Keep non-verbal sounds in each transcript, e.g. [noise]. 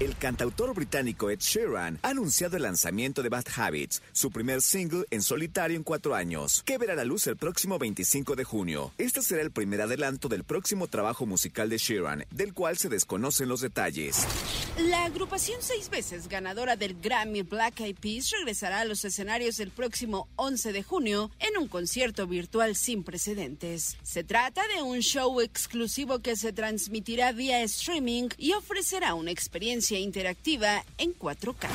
El cantautor británico Ed Sheeran ha anunciado el lanzamiento de Bad Habits, su primer single en solitario en cuatro años, que verá la luz el próximo 25 de junio. Este será el primer adelanto del próximo trabajo musical de Sheeran, del cual se desconocen los detalles. La agrupación seis veces ganadora del Grammy Black Eyed Peas regresará a los escenarios el próximo 11 de junio en un concierto virtual sin precedentes. Se trata de un show exclusivo que se transmitirá vía streaming y ofrecerá una experiencia interactiva en 4K.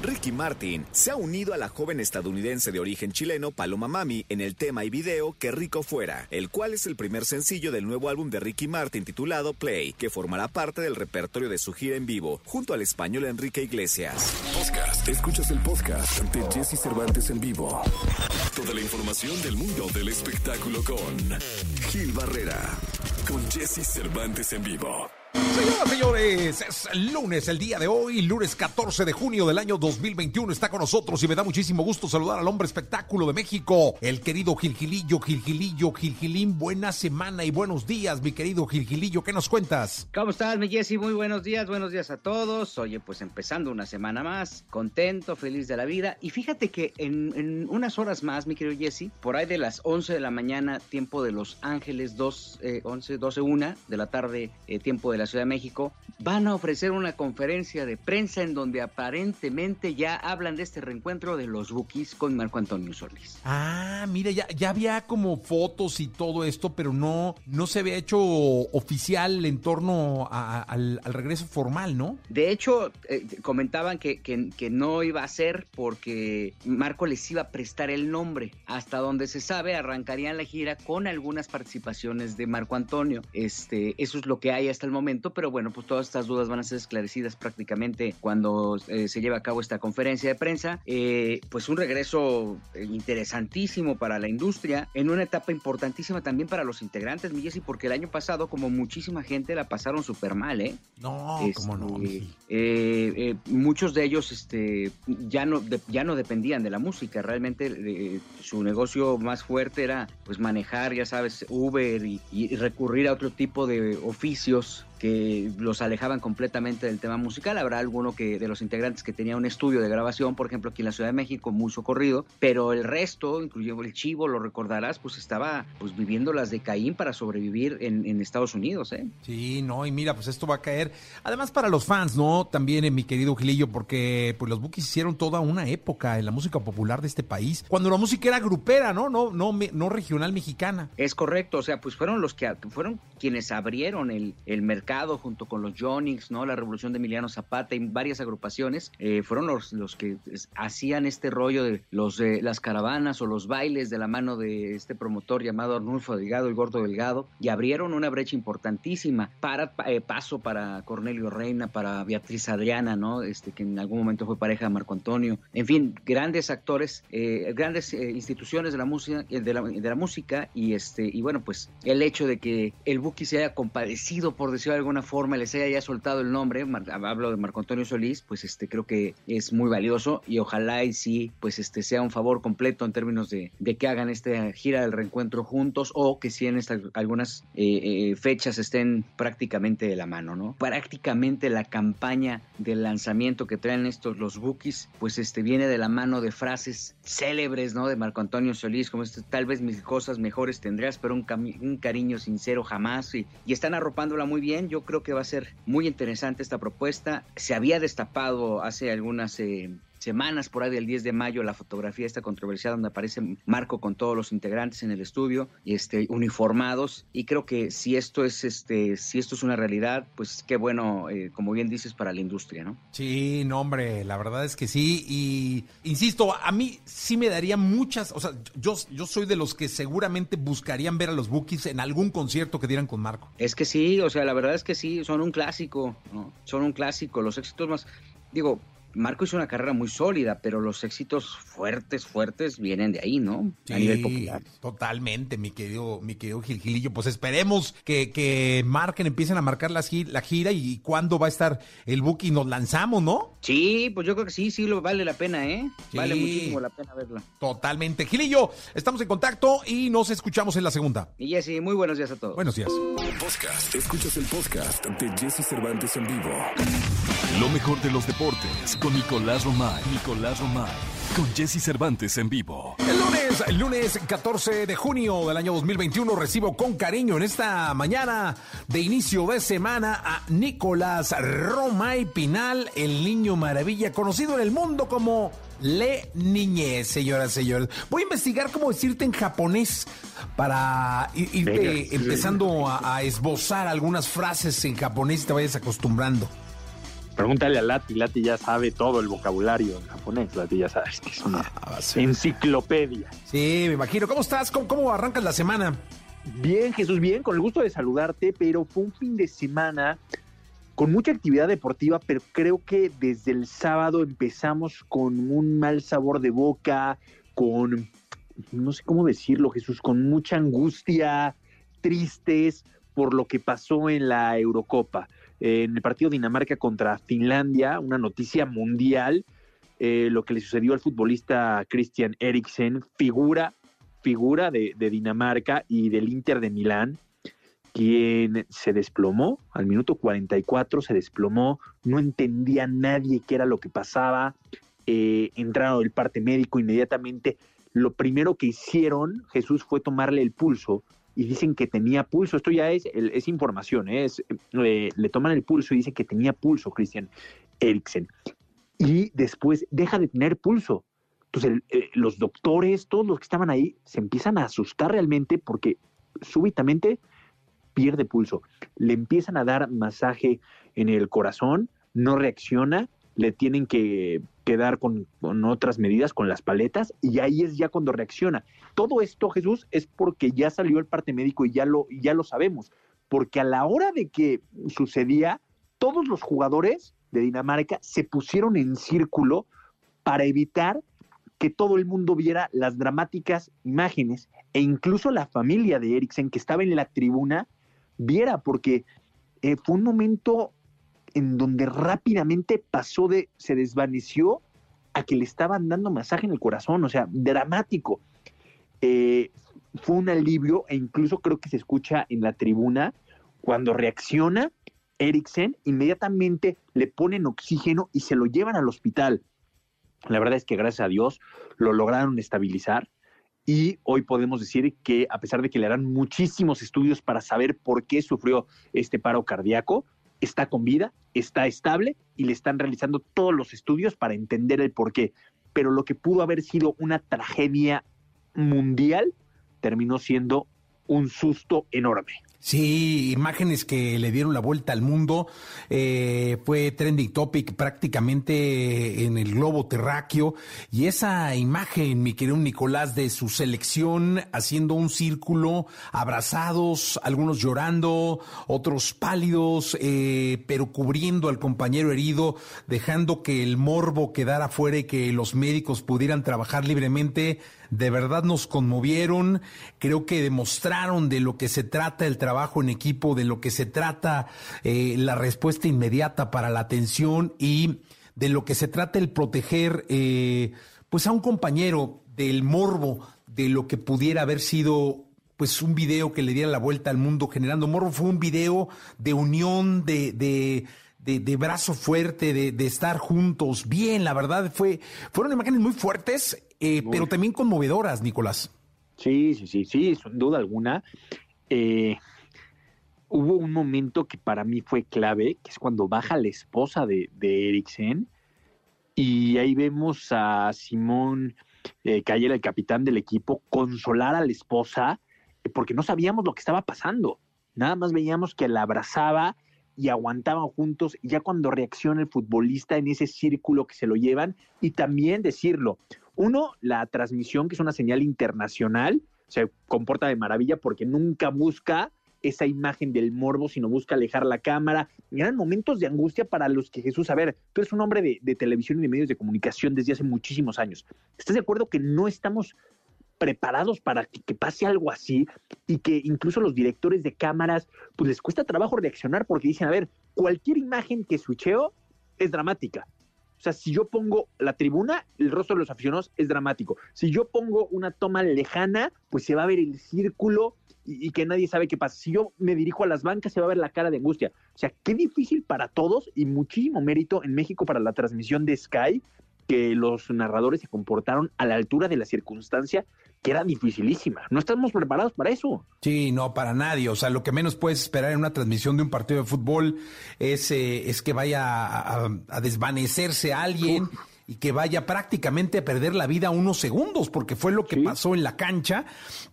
Ricky Martin se ha unido a la joven estadounidense de origen chileno Paloma Mami en el tema y video Que Rico Fuera, el cual es el primer sencillo del nuevo álbum de Ricky Martin titulado Play, que formará parte del repertorio de su gira en vivo, junto al español Enrique Iglesias. Podcast. Escuchas el podcast de Jesse Cervantes en vivo. Toda la información del mundo del espectáculo con Gil Barrera. Con Jesse Cervantes en vivo. Señoras, señores, es lunes, el día de hoy, lunes 14 de junio del año 2021. Está con nosotros y me da muchísimo gusto saludar al hombre espectáculo de México, el querido Gilgilillo, Gilgilillo, Gilgilín. Buena semana y buenos días, mi querido Gilgilillo. ¿Qué nos cuentas? ¿Cómo estás, mi Jessy? Muy buenos días, buenos días a todos. Oye, pues empezando una semana más, contento, feliz de la vida. Y fíjate que en, en unas horas más, mi querido Jesse, por ahí de las 11 de la mañana, tiempo de Los Ángeles, 2, eh, 11, 12, 1 de la tarde, eh, tiempo de la Ciudad de México, van a ofrecer una conferencia de prensa en donde aparentemente ya hablan de este reencuentro de los Bookies con Marco Antonio Solís. Ah, mira, ya, ya había como fotos y todo esto, pero no, no se había hecho oficial en torno a- al, al regreso formal, ¿no? De hecho, eh, comentaban que, que- que no iba a ser porque Marco les iba a prestar el nombre. Hasta donde se sabe, arrancarían la gira con algunas participaciones de Marco Antonio. Este, eso es lo que hay hasta el momento, pero bueno, pues todas estas dudas van a ser esclarecidas prácticamente cuando eh, se lleve a cabo esta conferencia de prensa. Eh, pues un regreso eh, interesantísimo para la industria, en una etapa importantísima también para los integrantes, mi Jessy, porque el año pasado, como muchísima gente, la pasaron súper mal, ¿eh? No, Este, cómo no. eh, muchos de ellos este, ya, no, de- ya no dependían de la música, realmente su negocio más fuerte era pues manejar, ya sabes, Uber y, y recurrir a otro tipo de oficios que los alejaban completamente del tema musical. Habrá alguno que de los integrantes que tenía un estudio de grabación, por ejemplo, aquí en la Ciudad de México, muy socorrido, pero el resto, incluyendo el Chivo, lo recordarás, pues estaba pues viviendo las de Caín para sobrevivir en, en Estados Unidos, ¿eh? Sí, no, y mira, pues esto va a caer. Además para los fans, ¿no? También en mi querido Gilillo, porque pues los Bookies hicieron toda una época en la música popular de este país, cuando la música era grupera, ¿no? No, no, me- no regional mexicana. Es correcto, o sea, pues fueron los que fueron quienes abrieron el, el mercado junto con los Jonix, ¿no? La revolución de Emiliano Zapata y varias agrupaciones, eh, fueron los, los que hacían este rollo de los las caravanas o los bailes de la mano de este promotor llamado Arnulfo Delgado, el Gordo Delgado, y abrieron una brecha importantísima para eh, paso para Cornelio Reina, para Beatriz Adriana, ¿no? Este que en algún momento fue pareja de Marco Antonio, en fin, grandes actores, eh, grandes instituciones de la música, de la, de la música y este y bueno pues el hecho de que el Buki se haya compadecido por decirlo alguna forma, les haya ya soltado el nombre, hablo de Marco Antonio Solís, pues este creo que es muy valioso y ojalá y sí pues este sea un favor completo en términos de, de que hagan esta gira del reencuentro juntos o que si en estas algunas eh, eh, fechas estén prácticamente de la mano, ¿no? Prácticamente la campaña del lanzamiento que traen estos los Bookies, pues este viene de la mano de frases célebres, ¿no? De Marco Antonio Solís, como este, tal vez mis cosas mejores tendrás, pero un, un cariño sincero jamás. Y, y están arropándola muy bien. Yo creo que va a ser muy interesante esta propuesta. Se había destapado hace algunas eh, semanas, por ahí del 10 de mayo, la fotografía esta controversial donde aparece Marco con todos los integrantes en el estudio, este, uniformados. Y creo que si esto es, este, si esto es una realidad, pues qué bueno, eh, como bien dices, para la industria, ¿no? Sí, no, hombre, la verdad es que sí. Y insisto, a mí sí me daría muchas. O sea, yo, yo soy de los que seguramente buscarían ver a los Bookies en algún concierto que dieran con Marco. Es que sí, o sea, la verdad es que sí, son un clásico, ¿no? Son un clásico, los éxitos más, digo, Marco hizo una carrera muy sólida, pero los éxitos fuertes, fuertes vienen de ahí, ¿no? a nivel popular. Totalmente, mi querido, mi querido Gilgilillo. Pues esperemos que, que marquen, empiecen a marcar la, la gira y cuándo va a estar el book y nos lanzamos, ¿no? Sí, pues yo creo que sí, sí, lo vale la pena, ¿eh? Vale muchísimo la pena verla. Totalmente. Gilillo, estamos en contacto y nos escuchamos en la segunda. Y Jessy, muy buenos días a todos. Buenos días. Podcast. Escuchas el podcast de Jesse Cervantes en vivo. Lo mejor de los deportes con Nicolás Romay. Nicolás Romay. Con Jesse Cervantes en vivo. El lunes, el lunes 14 de junio del año 2021 recibo con cariño en esta mañana de inicio de semana a Nicolás Romay Pinal, el niño maravilla, conocido en el mundo como Le Niñez, señoras y señores. Voy a investigar cómo decirte en japonés para ir, empezando a, a esbozar algunas frases en japonés y te vayas acostumbrando. Pregúntale a Lati, Lati ya sabe todo el vocabulario en japonés, Lati ya sabes que es una ah, enciclopedia. Sí, me imagino. ¿Cómo estás? ¿Cómo, ¿Cómo arrancas la semana? Bien, Jesús, bien, con el gusto de saludarte, pero fue un fin de semana con mucha actividad deportiva, pero creo que desde el sábado empezamos con un mal sabor de boca, con, no sé cómo decirlo, Jesús, con mucha angustia, tristes por lo que pasó en la Eurocopa en el partido Dinamarca contra Finlandia, una noticia mundial, eh, lo que le sucedió al futbolista Christian Eriksen, figura, figura de, Dinamarca y del Inter de Milán, quien se desplomó, al minuto 44 se desplomó, no entendía nadie qué era lo que pasaba, eh, entraron el parte médico inmediatamente, lo primero que hicieron, Jesús, fue tomarle el pulso y dicen que tenía pulso. Esto ya es, es información, ¿eh? es, eh, le toman el pulso y dicen que tenía pulso Christian Eriksen. Y después deja de tener pulso. Entonces eh, los doctores, todos los que estaban ahí, se empiezan a asustar realmente porque súbitamente pierde pulso. Le empiezan a dar masaje en el corazón, no reacciona, le tienen que quedar con, otras medidas, con las paletas, y ahí es ya cuando reacciona. Todo esto, Jesús, es porque ya salió el parte médico y ya lo, ya lo sabemos, porque a la hora de que sucedía, todos los jugadores de Dinamarca se pusieron en círculo para evitar que todo el mundo viera las dramáticas imágenes e incluso la familia de Eriksen que estaba en la tribuna viera, porque eh, fue un momento en donde rápidamente pasó de, se desvaneció a que le estaban dando masaje en el corazón, o sea, dramático. Eh, fue un alivio e incluso creo que se escucha en la tribuna cuando reacciona Eriksen, inmediatamente le ponen oxígeno y se lo llevan al hospital. La verdad es que gracias a Dios lo lograron estabilizar y hoy podemos decir que a pesar de que le harán muchísimos estudios para saber por qué sufrió este paro cardíaco, está con vida, está estable y le están realizando todos los estudios para entender el por qué. Pero lo que pudo haber sido una tragedia mundial terminó siendo un susto enorme. Sí, imágenes que le dieron la vuelta al mundo. Eh, fue trending topic prácticamente en el globo terráqueo. Y esa imagen, mi querido Nicolás, de su selección haciendo un círculo, abrazados, algunos llorando, otros pálidos, eh, pero cubriendo al compañero herido, dejando que el morbo quedara fuera y que los médicos pudieran trabajar libremente de verdad nos conmovieron, creo que demostraron de lo que se trata el trabajo en equipo, de lo que se trata eh, la respuesta inmediata para la atención y de lo que se trata el proteger eh, pues a un compañero del morbo de lo que pudiera haber sido pues un video que le diera la vuelta al mundo generando morbo, fue un video de unión, de, de de, brazo fuerte, de, de, estar juntos. Bien, la verdad, fue, fueron imágenes muy fuertes eh, pero también conmovedoras, Nicolás. Sí, sí, sí, sí, sin duda alguna. Eh, hubo un momento que para mí fue clave, que es cuando baja la esposa de, de Eriksen, y ahí vemos a Simón eh, el capitán del equipo, consolar a la esposa, eh, porque no sabíamos lo que estaba pasando. Nada más veíamos que la abrazaba y aguantaban juntos, ya cuando reacciona el futbolista en ese círculo que se lo llevan, y también decirlo, uno, la transmisión, que es una señal internacional, se comporta de maravilla porque nunca busca esa imagen del morbo, sino busca alejar la cámara. Eran momentos de angustia para los que Jesús, a ver, tú eres un hombre de, de televisión y de medios de comunicación desde hace muchísimos años. ¿Estás de acuerdo que no estamos preparados para que, que, pase algo así y que incluso los directores de cámaras, pues les cuesta trabajo reaccionar porque dicen, a ver, cualquier imagen que switcheo es dramática. O sea, si yo pongo la tribuna, el rostro de los aficionados es dramático. Si yo pongo una toma lejana, pues se va a ver el círculo y, y, que nadie sabe qué pasa. Si yo me dirijo a las bancas, se va a ver la cara de angustia. O sea, qué difícil para todos y muchísimo mérito en México para la transmisión de Sky que los narradores se comportaron a la altura de la circunstancia que era dificilísima. No estamos preparados para eso. Sí, no, para nadie. O sea, lo que menos puedes esperar en una transmisión de un partido de fútbol es, eh, es que vaya a, a, a desvanecerse alguien. Uf y que vaya prácticamente a perder la vida unos segundos, porque fue lo que sí. pasó en la cancha.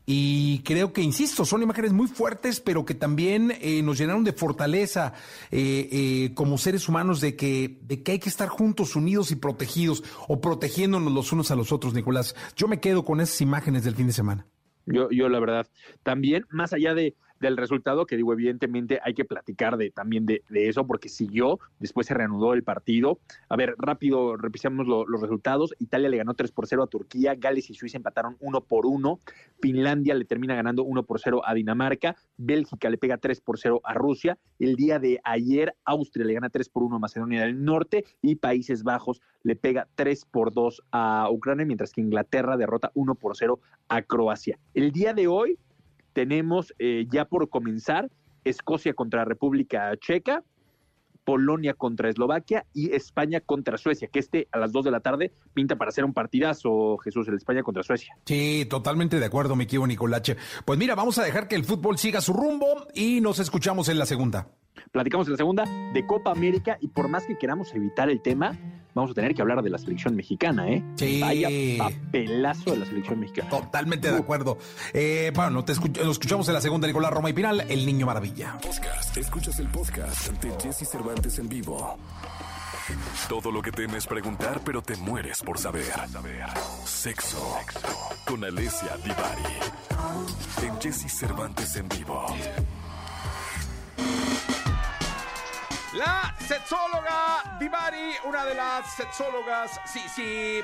Y creo que, insisto, son imágenes muy fuertes, pero que también eh, nos llenaron de fortaleza eh, eh, como seres humanos de que, de que hay que estar juntos, unidos y protegidos, o protegiéndonos los unos a los otros, Nicolás. Yo me quedo con esas imágenes del fin de semana. Yo, yo la verdad, también, más allá de, del resultado, que digo, evidentemente hay que platicar de, también de, de, eso, porque siguió, después se reanudó el partido. A ver, rápido revisamos lo, los resultados. Italia le ganó 3 por 0 a Turquía, Gales y Suiza empataron 1 por 1, Finlandia le termina ganando 1 por 0 a Dinamarca, Bélgica le pega 3 por 0 a Rusia, el día de ayer Austria le gana 3 por 1 a Macedonia del Norte y Países Bajos le pega 3 por 2 a Ucrania, mientras que Inglaterra derrota 1 por 0 a Croacia. El día de hoy tenemos eh, ya por comenzar Escocia contra República Checa, Polonia contra Eslovaquia y España contra Suecia, que este a las 2 de la tarde pinta para hacer un partidazo, Jesús, el España contra Suecia. Sí, totalmente de acuerdo, mi querido Nicolache. Pues mira, vamos a dejar que el fútbol siga su rumbo y nos escuchamos en la segunda. Platicamos en la segunda de Copa América y por más que queramos evitar el tema, vamos a tener que hablar de la selección mexicana, ¿eh? Sí. Vaya papelazo de la selección mexicana. Totalmente de acuerdo. Eh, bueno, te escuch nos escuchamos en la segunda, Nicolás Roma y Pinal, El Niño Maravilla. Podcast. Escuchas el podcast de Jesse Cervantes en vivo. Todo lo que temes preguntar, pero te mueres por saber. Sexo. Sexo. Con Alessia Divari. En Jesse Cervantes en vivo. La sexóloga Divari, una de las sexólogas, sí, sí.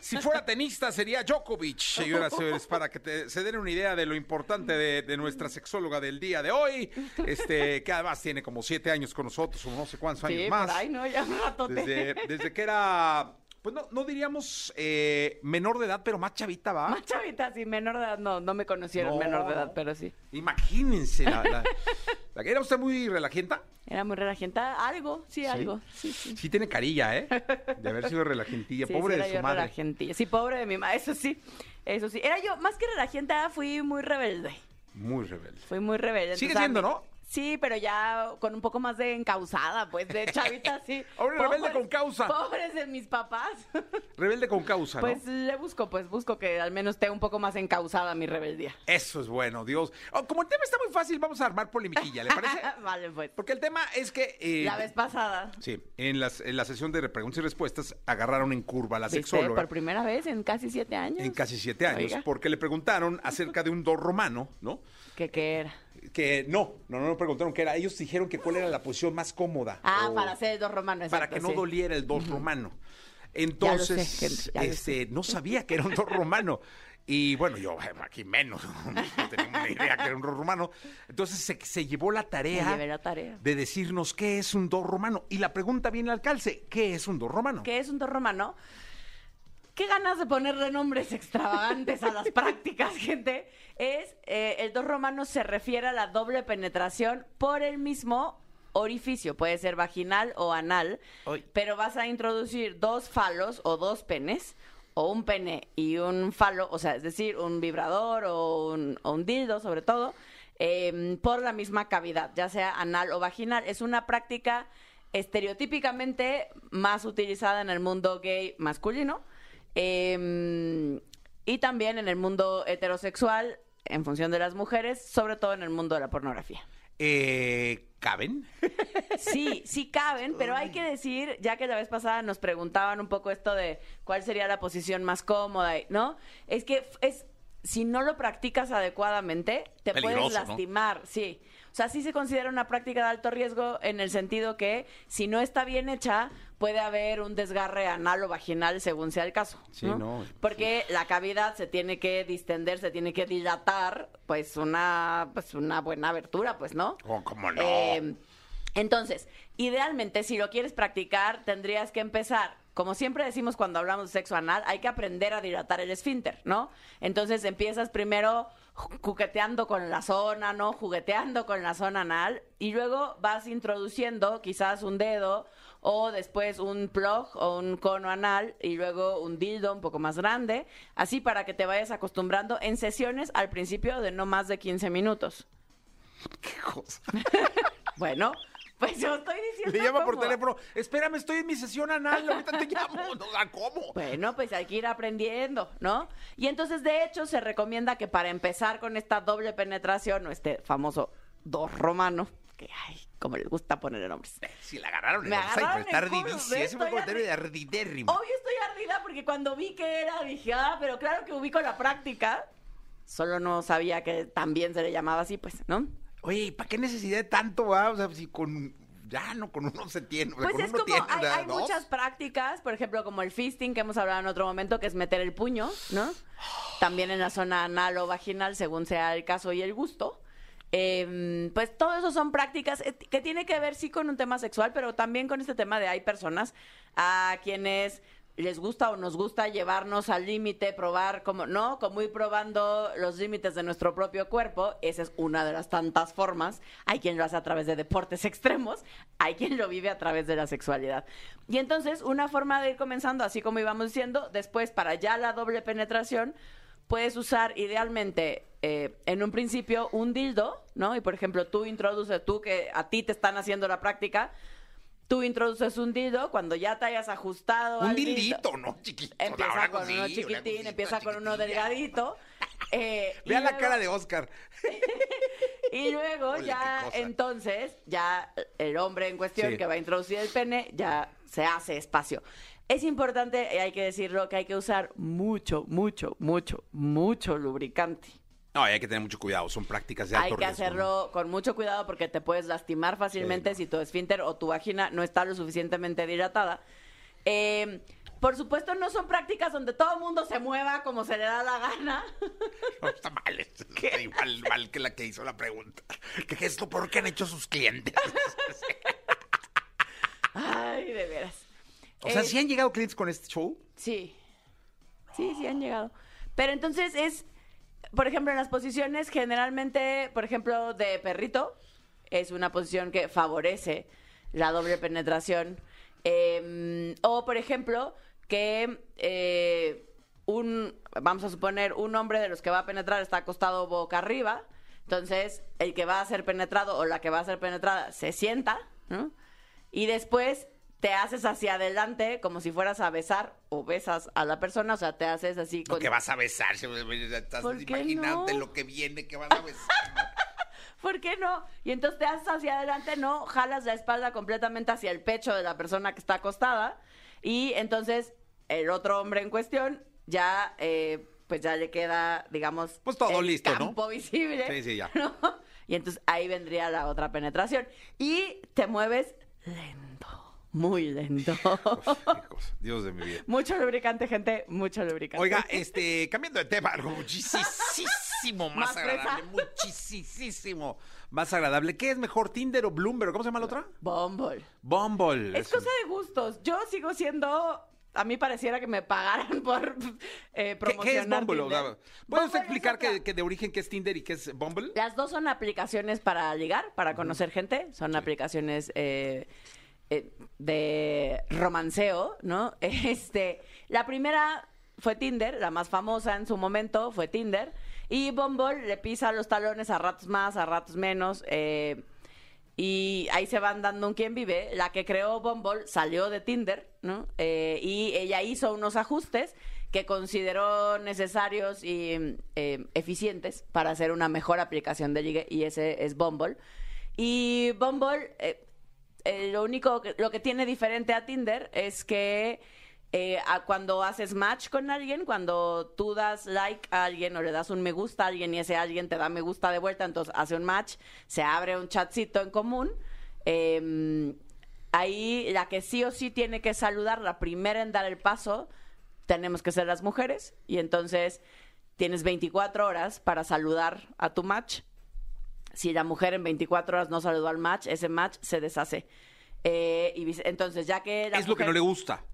Si fuera tenista sería Djokovic, señoras y señores, para que te, se den una idea de lo importante de, de, nuestra sexóloga del día de hoy, este, que además tiene como siete años con nosotros, o no sé cuántos años más. Por ahí, ¿no? Ya un ratote. Desde, desde que era pues no, no diríamos eh, menor de edad, pero más chavita, ¿va? Más chavita, sí, menor de edad, no, no me conocieron no. menor de edad, pero sí. Imagínense, la, ¿era usted muy relajenta? Era muy relajenta, algo, sí, ¿Sí? algo, sí, sí. Sí tiene carilla, ¿eh? De haber sido relajentilla, pobre de su madre. Relajentilla. Sí, pobre de mi madre, eso sí, eso sí. Era yo, más que relajenta, fui muy rebelde. Muy rebelde. Fui muy rebelde. Sigue siendo, ¿no? Sí, pero ya con un poco más de encausada, pues, de chavita, sí. [laughs] Ahora rebelde con causa. Pobres de mis papás. [laughs] Rebelde con causa, ¿no? Pues le busco, pues busco que al menos esté un poco más encausada mi rebeldía. Eso es bueno, Dios. Oh, como el tema está muy fácil, vamos a armar polemiquilla, ¿le parece? [laughs] vale, pues. Porque el tema es que... Eh, la vez pasada. Sí, en, las, en la sesión de preguntas y respuestas agarraron en curva a la ¿Viste? sexóloga. Por primera vez en casi siete años. En casi siete años, Oiga. porque le preguntaron acerca de un do romano, ¿no? ¿Qué, qué era? Que no, no, no, no preguntaron qué era. Ellos dijeron que cuál era la posición más cómoda. Ah, para hacer el dos romano. Exacto, para que no sí. doliera el dos uh -huh. romano. Entonces, sé, este, no sabía que era un dos romano. Y bueno, yo aquí menos, [laughs] no tenía una idea que era un dos romano. Entonces se, se llevó la tarea, la tarea, de decirnos qué es un dos romano. Y la pregunta viene al calce, ¿qué es un dos romano? ¿Qué es un dos romano? qué ganas de ponerle nombres extravagantes a las [laughs] prácticas, gente. Es, eh, el dos romano se refiere a la doble penetración por el mismo orificio, puede ser vaginal o anal, pero vas a introducir dos falos o dos penes, o un pene y un falo, o sea, es decir, un vibrador o un, o un dildo sobre todo, eh, por la misma cavidad, ya sea anal o vaginal. Es una práctica estereotípicamente más utilizada en el mundo gay masculino. Eh, y también en el mundo heterosexual, en función de las mujeres, sobre todo en el mundo de la pornografía. Eh, ¿Caben? [laughs] Sí, sí caben, pero hay que decir, ya que la vez pasada nos preguntaban un poco esto de cuál sería la posición más cómoda, ¿no? Es que es si no lo practicas adecuadamente, te puedes ¿no? lastimar, sí. O sea, sí se considera una práctica de alto riesgo en el sentido que si no está bien hecha, puede haber un desgarre anal o vaginal según sea el caso. Sí, ¿no? Porque la cavidad se tiene que distender, se tiene que dilatar, pues una, pues una buena abertura, pues, ¿no? Oh, ¿cómo no? Eh, entonces, idealmente, si lo quieres practicar, tendrías que empezar. Como siempre decimos cuando hablamos de sexo anal, hay que aprender a dilatar el esfínter, ¿no? Entonces empiezas primero jugueteando con la zona, ¿no? Jugueteando con la zona anal y luego vas introduciendo quizás un dedo o después un plug o un cono anal y luego un dildo un poco más grande, así para que te vayas acostumbrando en sesiones al principio de no más de 15 minutos. [laughs] ¿Qué cosa? [laughs] Bueno, [laughs] pues yo estoy diciendo. Le llama por teléfono, espérame, estoy en mi sesión anal, ahorita te [laughs] llamo. No, ¿Cómo? Bueno, pues hay que ir aprendiendo, ¿no? Y entonces, de hecho, se recomienda que para empezar con esta doble penetración, o este famoso dos romano, que ay, como les gusta ponerle nombres. Si la agarraron Me agarraron está Estoy comentario de ardi- ardidérrimo. Hoy estoy ardida porque cuando vi que era, dije, ah, pero claro que ubico la práctica. Solo no sabía que también se le llamaba así, pues, ¿no? Oye, ¿y para qué necesidad de tanto, va? O sea, si con... Ya, no, con uno se tiene. Pues con es uno como, tiene, hay, muchas prácticas, por ejemplo, como el fisting que hemos hablado en otro momento, que es meter el puño, ¿no? También en la zona anal o vaginal, según sea el caso y el gusto. Eh, pues todo eso son prácticas eh, que tiene que ver sí con un tema sexual, pero también con este tema de hay personas a quienes les gusta o nos gusta llevarnos al límite, probar como, ¿no? Como ir probando los límites de nuestro propio cuerpo. Esa es una de las tantas formas. Hay quien lo hace a través de deportes [laughs] extremos, hay quien lo vive a través de la sexualidad. Y entonces, una forma de ir comenzando, así como íbamos diciendo, después para ya la doble penetración, puedes usar idealmente eh, en un principio un dildo, ¿no? Y por ejemplo, tú introduces, tú que a ti te están haciendo la práctica, tú introduces un dildo cuando ya te hayas ajustado. Un al dildito, ¿no? Chiquito. Empieza con uno chiquitín, empieza con uno delgadito. [laughs] eh, Vean la luego- cara de Oscar. [laughs] Y luego Ole, ya, entonces, ya el hombre en cuestión Sí. que va a introducir el pene, ya se hace espacio. Es importante, y hay que decirlo, que hay que usar mucho, mucho, mucho, mucho lubricante. No, hay que tener mucho cuidado. Son prácticas de Hay alto que riesgo, ¿no? hacerlo con mucho cuidado porque te puedes lastimar fácilmente si tu esfínter o tu vagina no está lo suficientemente dilatada. Eh, por supuesto, no son prácticas donde todo el mundo se mueva como se le da la gana. [laughs] No, está mal. Está [laughs] igual mal que la que hizo la pregunta. ¿Qué gesto por qué han hecho sus clientes? [laughs] Ay, de veras. O sea, Eh, ¿sí han llegado clientes con este show? Sí. Sí, sí han llegado. Pero entonces es, por ejemplo, en las posiciones generalmente, por ejemplo, de perrito, es una posición que favorece la doble penetración. Eh, o, por ejemplo, que eh, un, vamos a suponer, un hombre de los que va a penetrar está acostado boca arriba. Entonces, el que va a ser penetrado o la que va a ser penetrada se sienta, ¿no? Y después te haces hacia adelante como si fueras a besar o besas a la persona, o sea, te haces así con... que vas a besar, [laughs] estás ¿Por qué imaginándote no? lo que viene que vas a besar. [laughs] ¿Por qué no? Y entonces te haces hacia adelante, no, jalas la espalda completamente hacia el pecho de la persona que está acostada y entonces el otro hombre en cuestión ya, eh, pues ya le queda, digamos, Pues todo el listo, ¿no? visible. Sí, sí, ya. [laughs] ¿no? Y entonces ahí vendría la otra penetración y te mueves lento, muy lento. Dios de mi vida. mucho lubricante, gente, mucho lubricante. Oiga, este, cambiando de tema, algo muchísimo [laughs] más, ¿Más agradable, muchísimo más agradable. ¿Qué es mejor, Tinder o Bloomberg? ¿Cómo se llama la otra? Bumble. Bumble. Es cosa de gustos. Yo sigo siendo. A mí pareciera que me pagaran [laughs] por eh, ¿Qué, promocionar qué es Bumble? O sea, Tinder. ¿Puede Bumble usted es explicar que de origen qué es Tinder y qué es Bumble? Las dos son aplicaciones para ligar, para conocer gente. Son aplicaciones eh, eh, de romanceo, ¿no? [laughs] Este, la primera fue Tinder, la más famosa en su momento fue Tinder. Y Bumble le pisa los talones a ratos más, a ratos menos. eh, y ahí se van dando un quién vive. La que creó Bumble salió de Tinder, ¿no? Eh, y ella hizo unos ajustes que consideró necesarios y eficientes para hacer una mejor aplicación de ligue, y ese es Bumble. Y Bumble, eh, lo único, que, lo que tiene diferente a Tinder es que eh, cuando haces match con alguien, cuando tú das like a alguien o le das un me gusta a alguien y ese alguien te da me gusta de vuelta, entonces hace un match, se abre un chatcito en común. eh, ahí la que sí o sí tiene que saludar, la primera en dar el paso, tenemos que ser las mujeres. Y entonces tienes 24 horas para saludar a tu match. Si la mujer en 24 horas no saludó al match, ese match se deshace. Eh, y entonces, ya que la Es lo que no le gusta.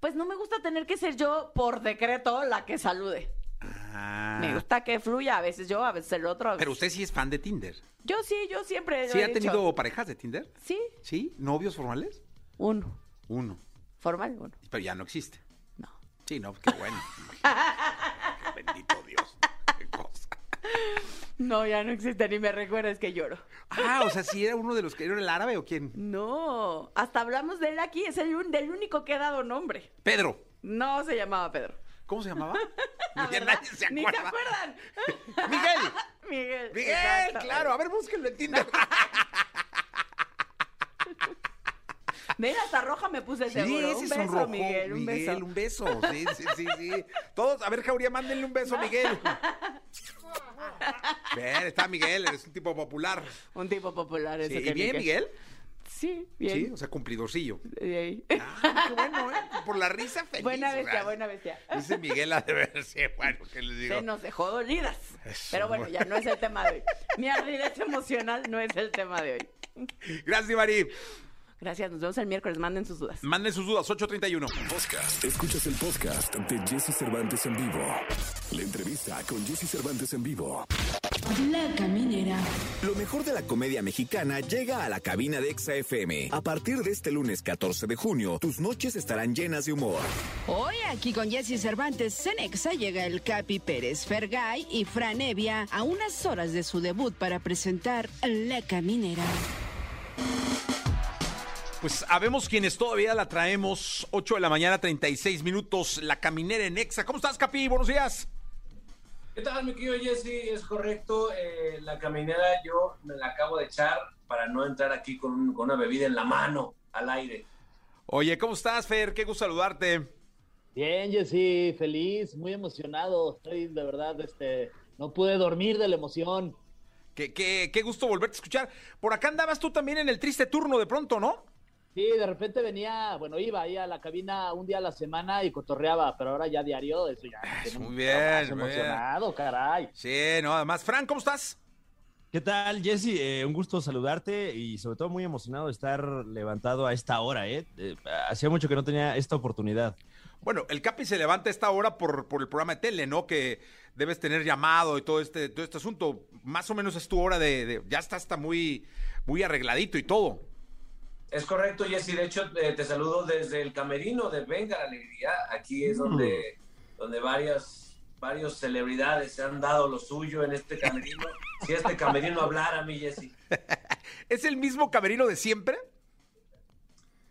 Pues no me gusta tener que ser yo por decreto la que salude. Ah. Me gusta que fluya, a veces yo, a veces el otro. a Pero veces- usted sí es fan de Tinder. Yo sí, yo siempre. lo ¿Sí he ha dicho. tenido parejas de Tinder? Sí, ¿Sí? ¿Novios formales? uno. Uno. Formal, uno. Pero ya no existe. No. Sí, no, qué bueno. [laughs] Bendito. [laughs] No, ya no existe, ni me recuerdas que lloro. Ah, o sea, si era uno de los que era el árabe o quién? No, hasta hablamos de él aquí, es el un- del único que he dado nombre. Pedro. No se llamaba Pedro. ¿Cómo se llamaba? [laughs] ¿verdad? nadie se Ni se acuerda. acuerdan. [laughs] Miguel. Miguel. Miguel, exacto. claro. A ver, búsquenlo en Tinder. Mira, hasta roja me puse Sí, seguro. un es beso, rojo. Miguel, un beso. un beso. Sí, sí, sí, sí. Todos, a ver, Jauría, mándenle un beso a Miguel. Ver, está Miguel, eres un tipo popular. Un tipo popular ese Sí, que ¿Y bien. Miguel? Sí, bien. Sí, o sea, cumplidorcillo. Ah, qué bueno, ¿eh? Por la risa feliz. buena bestia, buena bestia. Dice Miguel ha de verse, bueno, ¿qué les digo? Se nos dejó dolidas. Eso, Pero bueno, bueno. ya no es el tema de hoy. Mi ardidez emocional no es el tema de hoy. Gracias, Mari. Gracias, nos vemos el miércoles. Manden sus dudas. Manden sus dudas, 831. Podcast. Escuchas el podcast de Jesse Cervantes en vivo. La entrevista con Jesse Cervantes en vivo. La Caminera. Lo mejor de la comedia mexicana llega a la cabina de Exa FM. A partir de este lunes 14 de junio, tus noches estarán llenas de humor. Hoy aquí con Jesse Cervantes, Cenexa llega el Capi Pérez, Fergay y Fran Evia a unas horas de su debut para presentar La Caminera. Pues habemos quienes todavía la traemos. 8 de la mañana, 36 minutos. La caminera en Exa. ¿Cómo estás, Capi? Buenos días. ¿Qué tal, mi querido Jesse? Es correcto. eh, la caminera yo me la acabo de echar para no entrar aquí con, un- con una bebida en la mano, al aire. Oye, ¿cómo estás, Fer? Qué gusto saludarte. Bien, Jessy, feliz, muy emocionado. Estoy de verdad, este, no pude dormir de la emoción. Qué, qué, qué gusto volverte a escuchar. Por acá andabas tú también en el triste turno de pronto, ¿no? Sí, de repente venía, bueno, iba ahí a la cabina un día a la semana y cotorreaba, pero ahora ya diario, eso ya. me tiene muy bien, muy bien. emocionado, caray. Sí, no, además. Fran, ¿cómo estás? ¿Qué tal, Jesse? Eh, un gusto saludarte y sobre todo muy emocionado de estar levantado a esta hora, ¿eh? Eh, hacía mucho que no tenía esta oportunidad. Bueno, el Capi se levanta a esta hora por, por el programa de tele, ¿no? Que debes tener llamado y todo este, todo este asunto. Más o menos es tu hora de. de- ya está, está muy, muy arregladito y todo. Es correcto, Jesse. De hecho, eh, te saludo desde el camerino de Venga la Alegría. Aquí es donde, donde varias, varias celebridades se han dado lo suyo en este camerino. Si este camerino hablara, mi Jesse. [laughs] ¿Es el mismo camerino de siempre?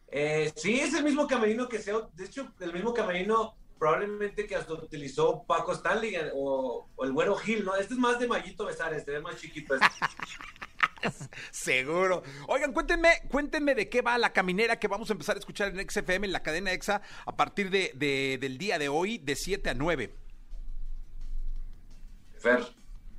Eh, sí, es el mismo camerino que se, de hecho, el mismo camerino probablemente que hasta utilizó Paco Stanley eh, o, o el Güero Gil, ¿no? Este es más de Mayito Besares, este es más chiquito. este. [laughs] [laughs] Seguro. Oigan, cuéntenme, cuéntenme de qué va la caminera que vamos a empezar a escuchar en XFM, en la cadena EXA, a partir de, de- del día de hoy, de 7 a 9. Fer.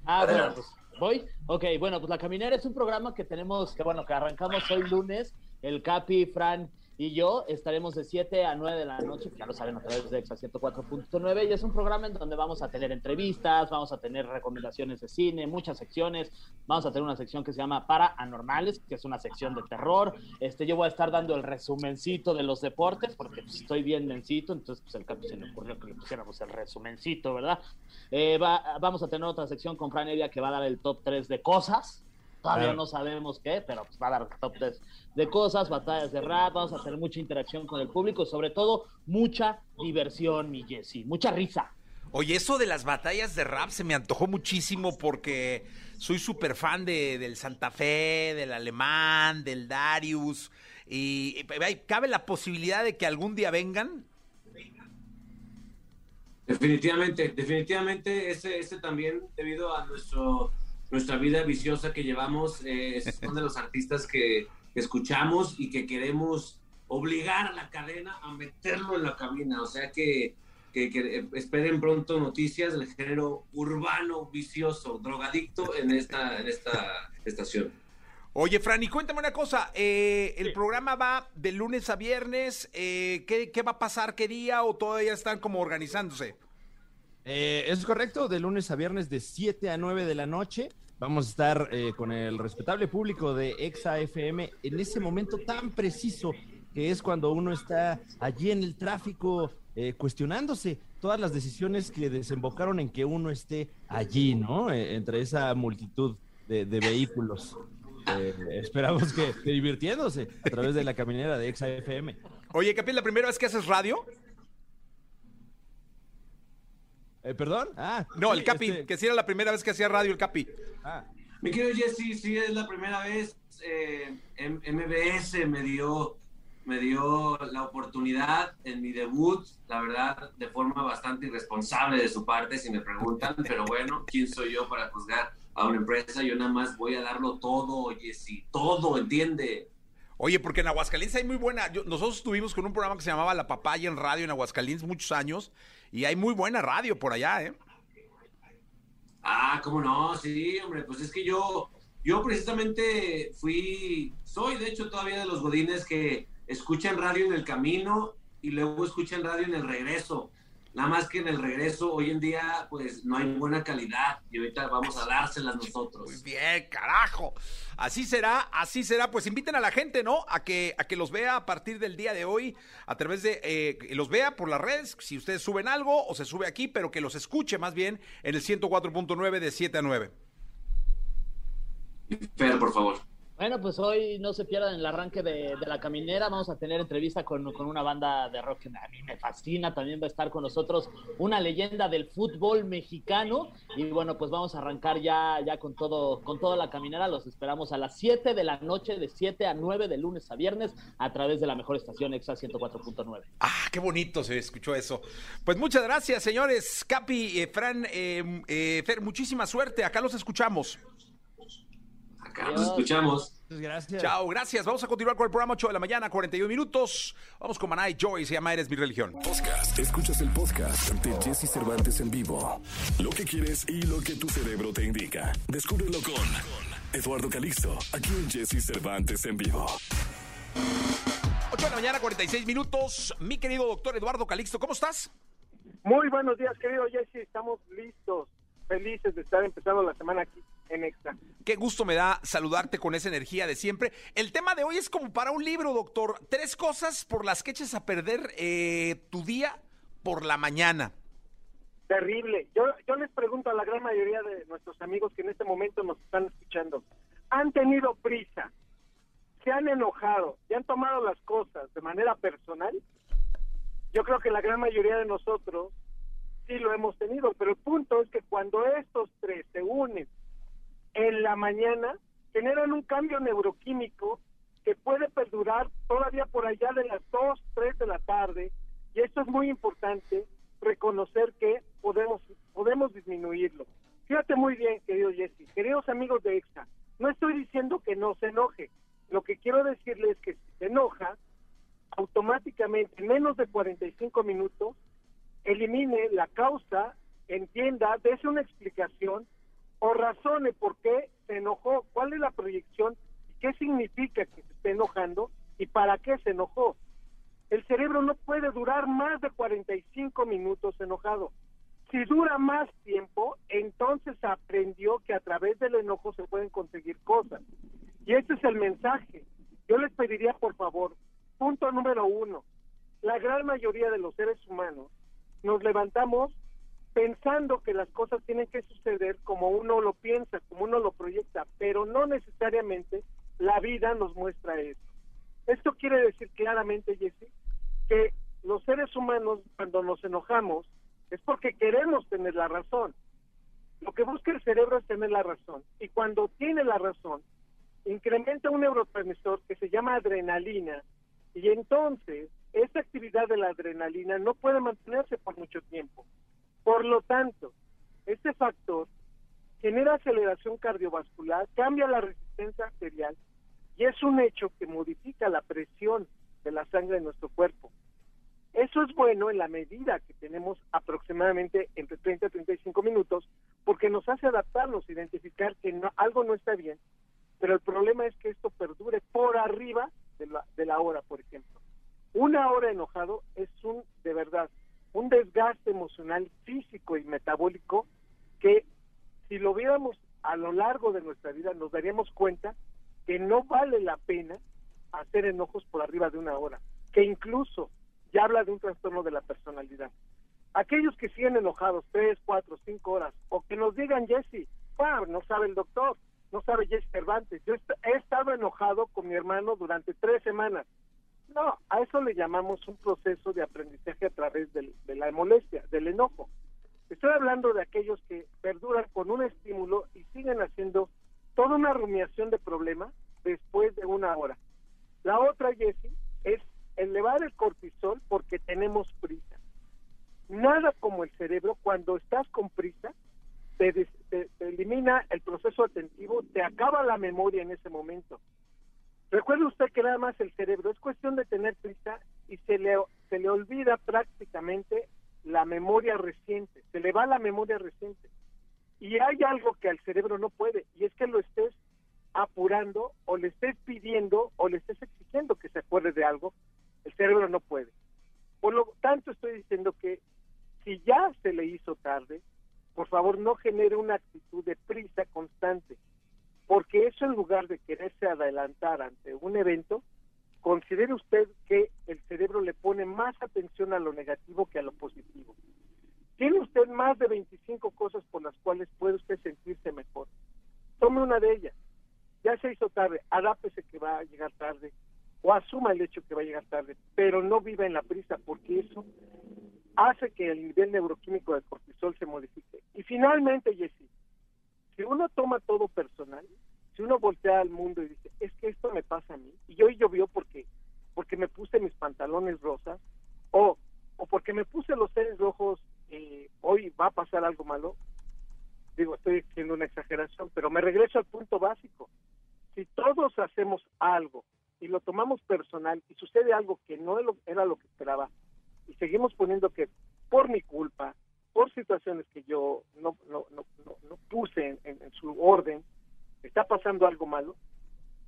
Ah, bueno, pues voy. Ok, bueno, pues La Caminera es un programa que tenemos, que bueno, que arrancamos hoy lunes. El Capi, Fran y yo estaremos de 7 a 9 de la noche, ya lo saben a través de Exa 104.9, y es un programa en donde vamos a tener entrevistas, vamos a tener recomendaciones de cine, muchas secciones. Vamos a tener una sección que se llama Para Anormales, que es una sección de terror. Este, yo voy a estar dando el resumencito de los deportes, porque estoy bien densito, entonces pues el Capi se le ocurrió que le pusiéramos el resumencito, ¿verdad? Eh, va- vamos a tener otra sección con Fran Evia que va a dar el top 3 de cosas. Todavía Claro. no sabemos qué, pero pues va a dar top 3 de cosas, batallas de rap, vamos a tener mucha interacción con el público y sobre todo mucha diversión, mi Jessy, mucha risa. Oye, eso de las batallas de rap se me antojó muchísimo porque soy súper fan de, del Santa Fe, del Alemán, del Darius. Y, y, cabe la posibilidad de que algún día vengan. Definitivamente, definitivamente ese, ese también debido a nuestro nuestra vida viciosa que llevamos, eh, [laughs] son de los artistas que, escuchamos y que queremos obligar a la cadena a meterlo en la cabina. O sea que, que, que eh, esperen pronto noticias del género urbano, vicioso, drogadicto en esta, en esta estación. Oye, Fran, y cuéntame una cosa, eh, ¿el programa va de lunes a viernes? Eh, ¿qué, qué va a pasar? ¿Qué día? ¿O todavía están como organizándose? Eh, es correcto, de lunes a viernes de 7 a 9 de la noche. Vamos a estar eh, con el respetable público de Exa FM en ese momento tan preciso que es cuando uno está allí en el tráfico eh, cuestionándose todas las decisiones que desembocaron en que uno esté allí, ¿no? Eh, entre esa multitud de, vehículos. Eh, esperamos que, divirtiéndose a través de la caminera de Exa FM. Oye, Capi, ¿es la primera vez que haces radio? Eh, ¿Perdón? Ah, No, sí, el Capi, este- que si era la primera vez que hacía radio el Capi. ah. Mi querido Jesse, sí es la primera vez. eh, MBS me dio, me dio la oportunidad en mi debut, la verdad, de forma bastante irresponsable de su parte, si me preguntan, [laughs] pero bueno, ¿quién soy yo para juzgar a una empresa? Yo nada más voy a darlo todo, Jesse, todo, ¿entiende? Oye, porque en Aguascalientes hay muy buena. yo- nosotros estuvimos con un programa que se llamaba La Papaya en radio en Aguascalientes muchos años y hay muy buena radio por allá, ¿eh? Ah, cómo no, sí, hombre, pues es que yo, yo precisamente fui, soy de hecho todavía de los godines que escuchan radio en el camino y luego escuchan radio en el regreso. Nada más que en el regreso hoy en día pues no hay buena calidad y ahorita vamos a dárselas nosotros. Muy bien, carajo. Así será, así será. Pues inviten a la gente, ¿no? A que, a que los vea a partir del día de hoy, a través de, eh, los vea por las redes, si ustedes suben algo o se sube aquí, pero que los escuche más bien en el 104.9 de 7 a 9. Fer, por favor. Bueno, pues hoy no se pierdan el arranque de, la caminera. Vamos a tener entrevista con, con una banda de rock que a mí me fascina. También va a estar con nosotros una leyenda del fútbol mexicano. Y bueno, pues vamos a arrancar ya, ya con todo, con toda la caminera. Los esperamos a las 7 de la noche, de 7 a 9 de lunes a viernes, a través de la mejor estación Exa 104.9. Ah, qué bonito se escuchó eso. Pues muchas gracias, señores. Capi, eh, Fran, eh, eh, Fer, muchísima suerte. Acá los escuchamos. Acá nos escuchamos. Muchas gracias. Chao, gracias. Vamos a continuar con el programa 8 de la mañana, 41 minutos. Vamos con Maná y Joy, se llama Eres mi religión. Podcast. Escuchas el podcast ante Jesse Cervantes en vivo. Lo que quieres y lo que tu cerebro te indica. Descúbrelo con Eduardo Calixto, aquí en Jesse Cervantes en vivo. 8 de la mañana, 46 minutos. Mi querido doctor Eduardo Calixto, ¿cómo estás? Muy buenos días, querido Jesse. Estamos listos, felices de estar empezando la semana aquí en Extra. Qué gusto me da saludarte con esa energía de siempre. El tema de hoy es como para un libro, doctor. Tres cosas por las que eches a perder eh, tu día por la mañana. Terrible. Yo, yo les pregunto a la gran mayoría de nuestros amigos que en este momento nos están escuchando, ¿han tenido prisa? ¿Se han enojado? ¿Se han tomado las cosas de manera personal? Yo creo que la gran mayoría de nosotros sí lo hemos tenido, pero el punto es que cuando estos tres se unen en la mañana, generan un cambio neuroquímico que puede perdurar todavía por allá de las 2, 3 de la tarde, y esto es muy importante, reconocer que podemos, podemos disminuirlo. Fíjate muy bien, querido Jesse, queridos amigos de EXA, no estoy diciendo que no se enoje, lo que quiero decirles es que si se enoja, automáticamente en menos de 45 minutos, elimine la causa, entienda, dése una explicación o razone por qué se enojó, cuál es la proyección, qué significa que se esté enojando y para qué se enojó. El cerebro no puede durar más de 45 minutos enojado. Si dura más tiempo, entonces aprendió que a través del enojo se pueden conseguir cosas. Y este es el mensaje. Yo les pediría, por favor, punto número uno, la gran mayoría de los seres humanos nos levantamos pensando que las cosas tienen que suceder como uno lo piensa, como uno lo proyecta, pero no necesariamente la vida nos muestra eso. Esto quiere decir claramente, Jesse, que los seres humanos cuando nos enojamos es porque queremos tener la razón. Lo que busca el cerebro es tener la razón. Y cuando tiene la razón, incrementa un neurotransmisor que se llama adrenalina. Y entonces, esta actividad de la adrenalina no puede mantenerse por mucho tiempo. Por lo tanto, este factor genera aceleración cardiovascular, cambia la resistencia arterial y es un hecho que modifica la presión de la sangre de nuestro cuerpo. Eso es bueno en la medida que tenemos aproximadamente entre 30 y 35 minutos, porque nos hace adaptarnos, identificar que no, algo no está bien, pero el problema es que esto perdure por arriba de la, de la hora, por ejemplo. Una hora enojado es un, de verdad, un desgaste emocional, físico y metabólico que si lo viéramos a lo largo de nuestra vida nos daríamos cuenta que no vale la pena hacer enojos por arriba de una hora, que incluso ya habla de un trastorno de la personalidad. Aquellos que siguen enojados tres, cuatro, cinco horas, o que nos digan, Jesse, no sabe el doctor, no sabe Jesse Cervantes, yo he estado enojado con mi hermano durante tres semanas. No, a eso le llamamos un proceso de aprendizaje a través de la molestia, del enojo. Estoy hablando de aquellos que perduran con un estímulo y siguen haciendo toda una rumiación de problemas después de una hora. La otra, Jessie, es elevar el cortisol porque tenemos prisa. Nada como el cerebro, cuando estás con prisa, te, elimina el proceso atentivo, te acaba la memoria en ese momento. Recuerde usted que nada más el cerebro es cuestión de tener prisa y se le, se le olvida prácticamente la memoria reciente, se le va la memoria reciente. Y hay algo que al cerebro no puede, y es que lo estés apurando o le estés pidiendo o le estés exigiendo que se acuerde de algo, el cerebro no puede. Por lo tanto, estoy diciendo que si ya se le hizo tarde, por favor no genere una actitud de prisa constante, porque eso en lugar de quererse adelantar ante un evento, considere usted que el cerebro le pone más atención a lo negativo que a lo positivo. Tiene usted más de 25 cosas por las cuales puede usted sentirse mejor. Tome una de ellas. Ya se hizo tarde, adápese que va a llegar tarde o asuma el hecho que va a llegar tarde, pero no viva en la prisa porque eso hace que el nivel neuroquímico del cortisol se modifique. Y finalmente, Jessy, si uno toma todo personal, si uno voltea al mundo y dice, es que esto me pasa a mí, y hoy llovió porque, porque me puse mis pantalones rosas, o, o porque me puse los seres rojos, eh, hoy va a pasar algo malo, digo, estoy haciendo una exageración, pero me regreso al punto básico. Si todos hacemos algo y lo tomamos personal y sucede algo que no era lo que esperaba, y seguimos poniendo que por mi culpa, por situaciones que yo no, no, no, no, puse en su orden, está pasando algo malo,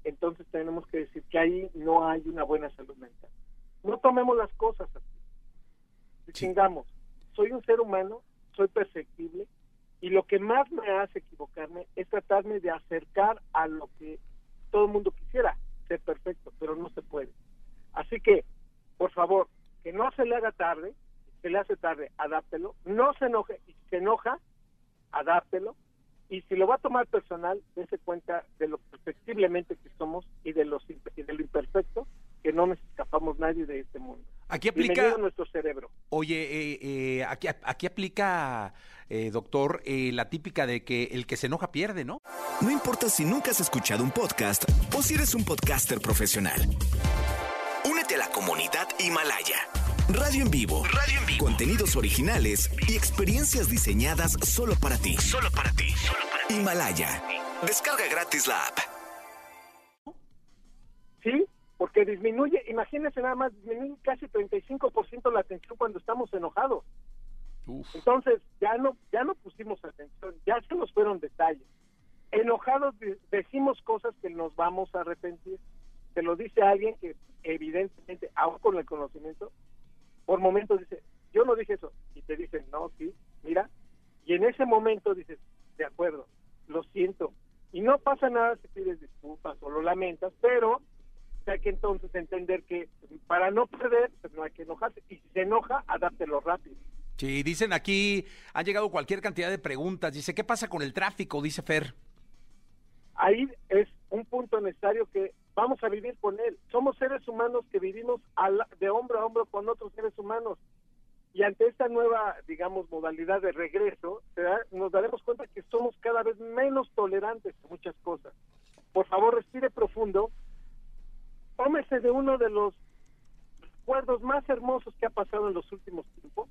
entonces tenemos que decir que ahí no hay una buena salud mental. No tomemos las cosas así. Chingamos. Soy un ser humano, soy perfectible y lo que más me hace equivocarme es tratarme de acercar a lo que todo el mundo quisiera, ser perfecto, pero no se puede. Así que, por favor, que no se le haga tarde, se le hace tarde, adáptelo, no se enoje, y si se enoja, adáptelo, y si lo va a tomar personal, dése cuenta de lo perfectiblemente que somos y de, los, y de lo imperfecto que no nos escapamos nadie de este mundo. Aquí aplica nuestro cerebro. Oye, eh, eh, aquí, aquí aplica, eh, doctor, la típica de que el que se enoja pierde, ¿no? No importa si nunca has escuchado un podcast o si eres un podcaster profesional. Únete a la comunidad Himalaya. Radio en vivo. Radio en vivo. Contenidos originales y experiencias diseñadas solo para ti. Solo para ti. Himalaya. Descarga gratis la app. Sí, porque disminuye, imagínense nada más, disminuye casi 35% la atención cuando estamos enojados. Entonces, ya no, ya no pusimos atención, ya se nos fueron detalles. Enojados decimos cosas que nos vamos a arrepentir. Se lo dice alguien que evidentemente, aún con el conocimiento, por momentos dice, yo no dije eso. Y te dicen, no, sí, mira. Y en ese momento dices, de acuerdo, lo siento. Y no pasa nada si pides disculpas o lo lamentas, pero hay que entonces entender que para no perder, pues no hay que enojarse. Y si se enoja, adáptelo rápido. Sí, dicen aquí, han llegado cualquier cantidad de preguntas. Dice, ¿qué pasa con el tráfico? Dice Fer. Ahí es un punto necesario que vamos a vivir con él. Somos seres humanos que vivimos de hombro a hombro con otros seres humanos. Y ante esta nueva, digamos, modalidad de regreso, nos daremos cuenta que somos cada vez menos tolerantes a muchas cosas. Por favor, respire profundo. Tómese de uno de los recuerdos más hermosos que ha pasado en los últimos tiempos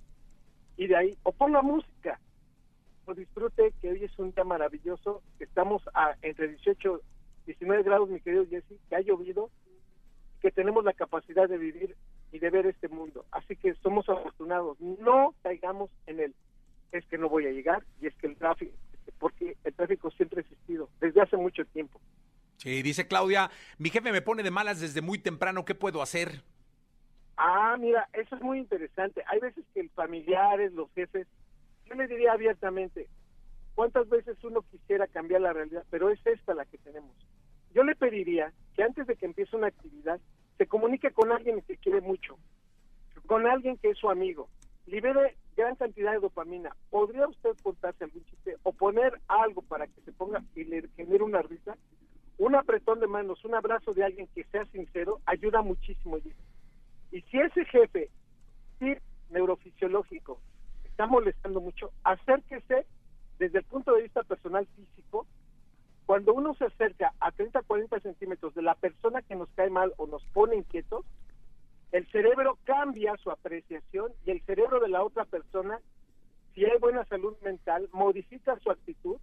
y de ahí, o ponga música, o disfrute que hoy es un día maravilloso, estamos a, entre 18 19 grados, mi querido Jesse, que ha llovido, que tenemos la capacidad de vivir y de ver este mundo. Así que somos afortunados. No caigamos en él. Es que no voy a llegar y es que el tráfico, porque el tráfico siempre ha existido desde hace mucho tiempo. Sí, dice Claudia, mi jefe me pone de malas desde muy temprano, ¿qué puedo hacer? Ah, mira, eso es muy interesante. Hay veces que el familiares, los jefes, yo le diría abiertamente, ¿cuántas veces uno quisiera cambiar la realidad? Pero es esta la que tenemos. Yo le pediría que antes de que empiece una actividad, se comunique con alguien que quiere mucho, con alguien que es su amigo, libere gran cantidad de dopamina. ¿Podría usted contarse algún chiste o poner algo para que se ponga y le genere una risa? Un apretón de manos, un abrazo de alguien que sea sincero, ayuda muchísimo. Y si ese jefe, sí, neurofisiológico, está molestando mucho, acérquese desde el punto de vista personal físico. Cuando uno se acerca a 30, 40 centímetros de la persona que nos cae mal o nos pone inquietos, el cerebro cambia su apreciación y el cerebro de la otra persona, si hay buena salud mental, modifica su actitud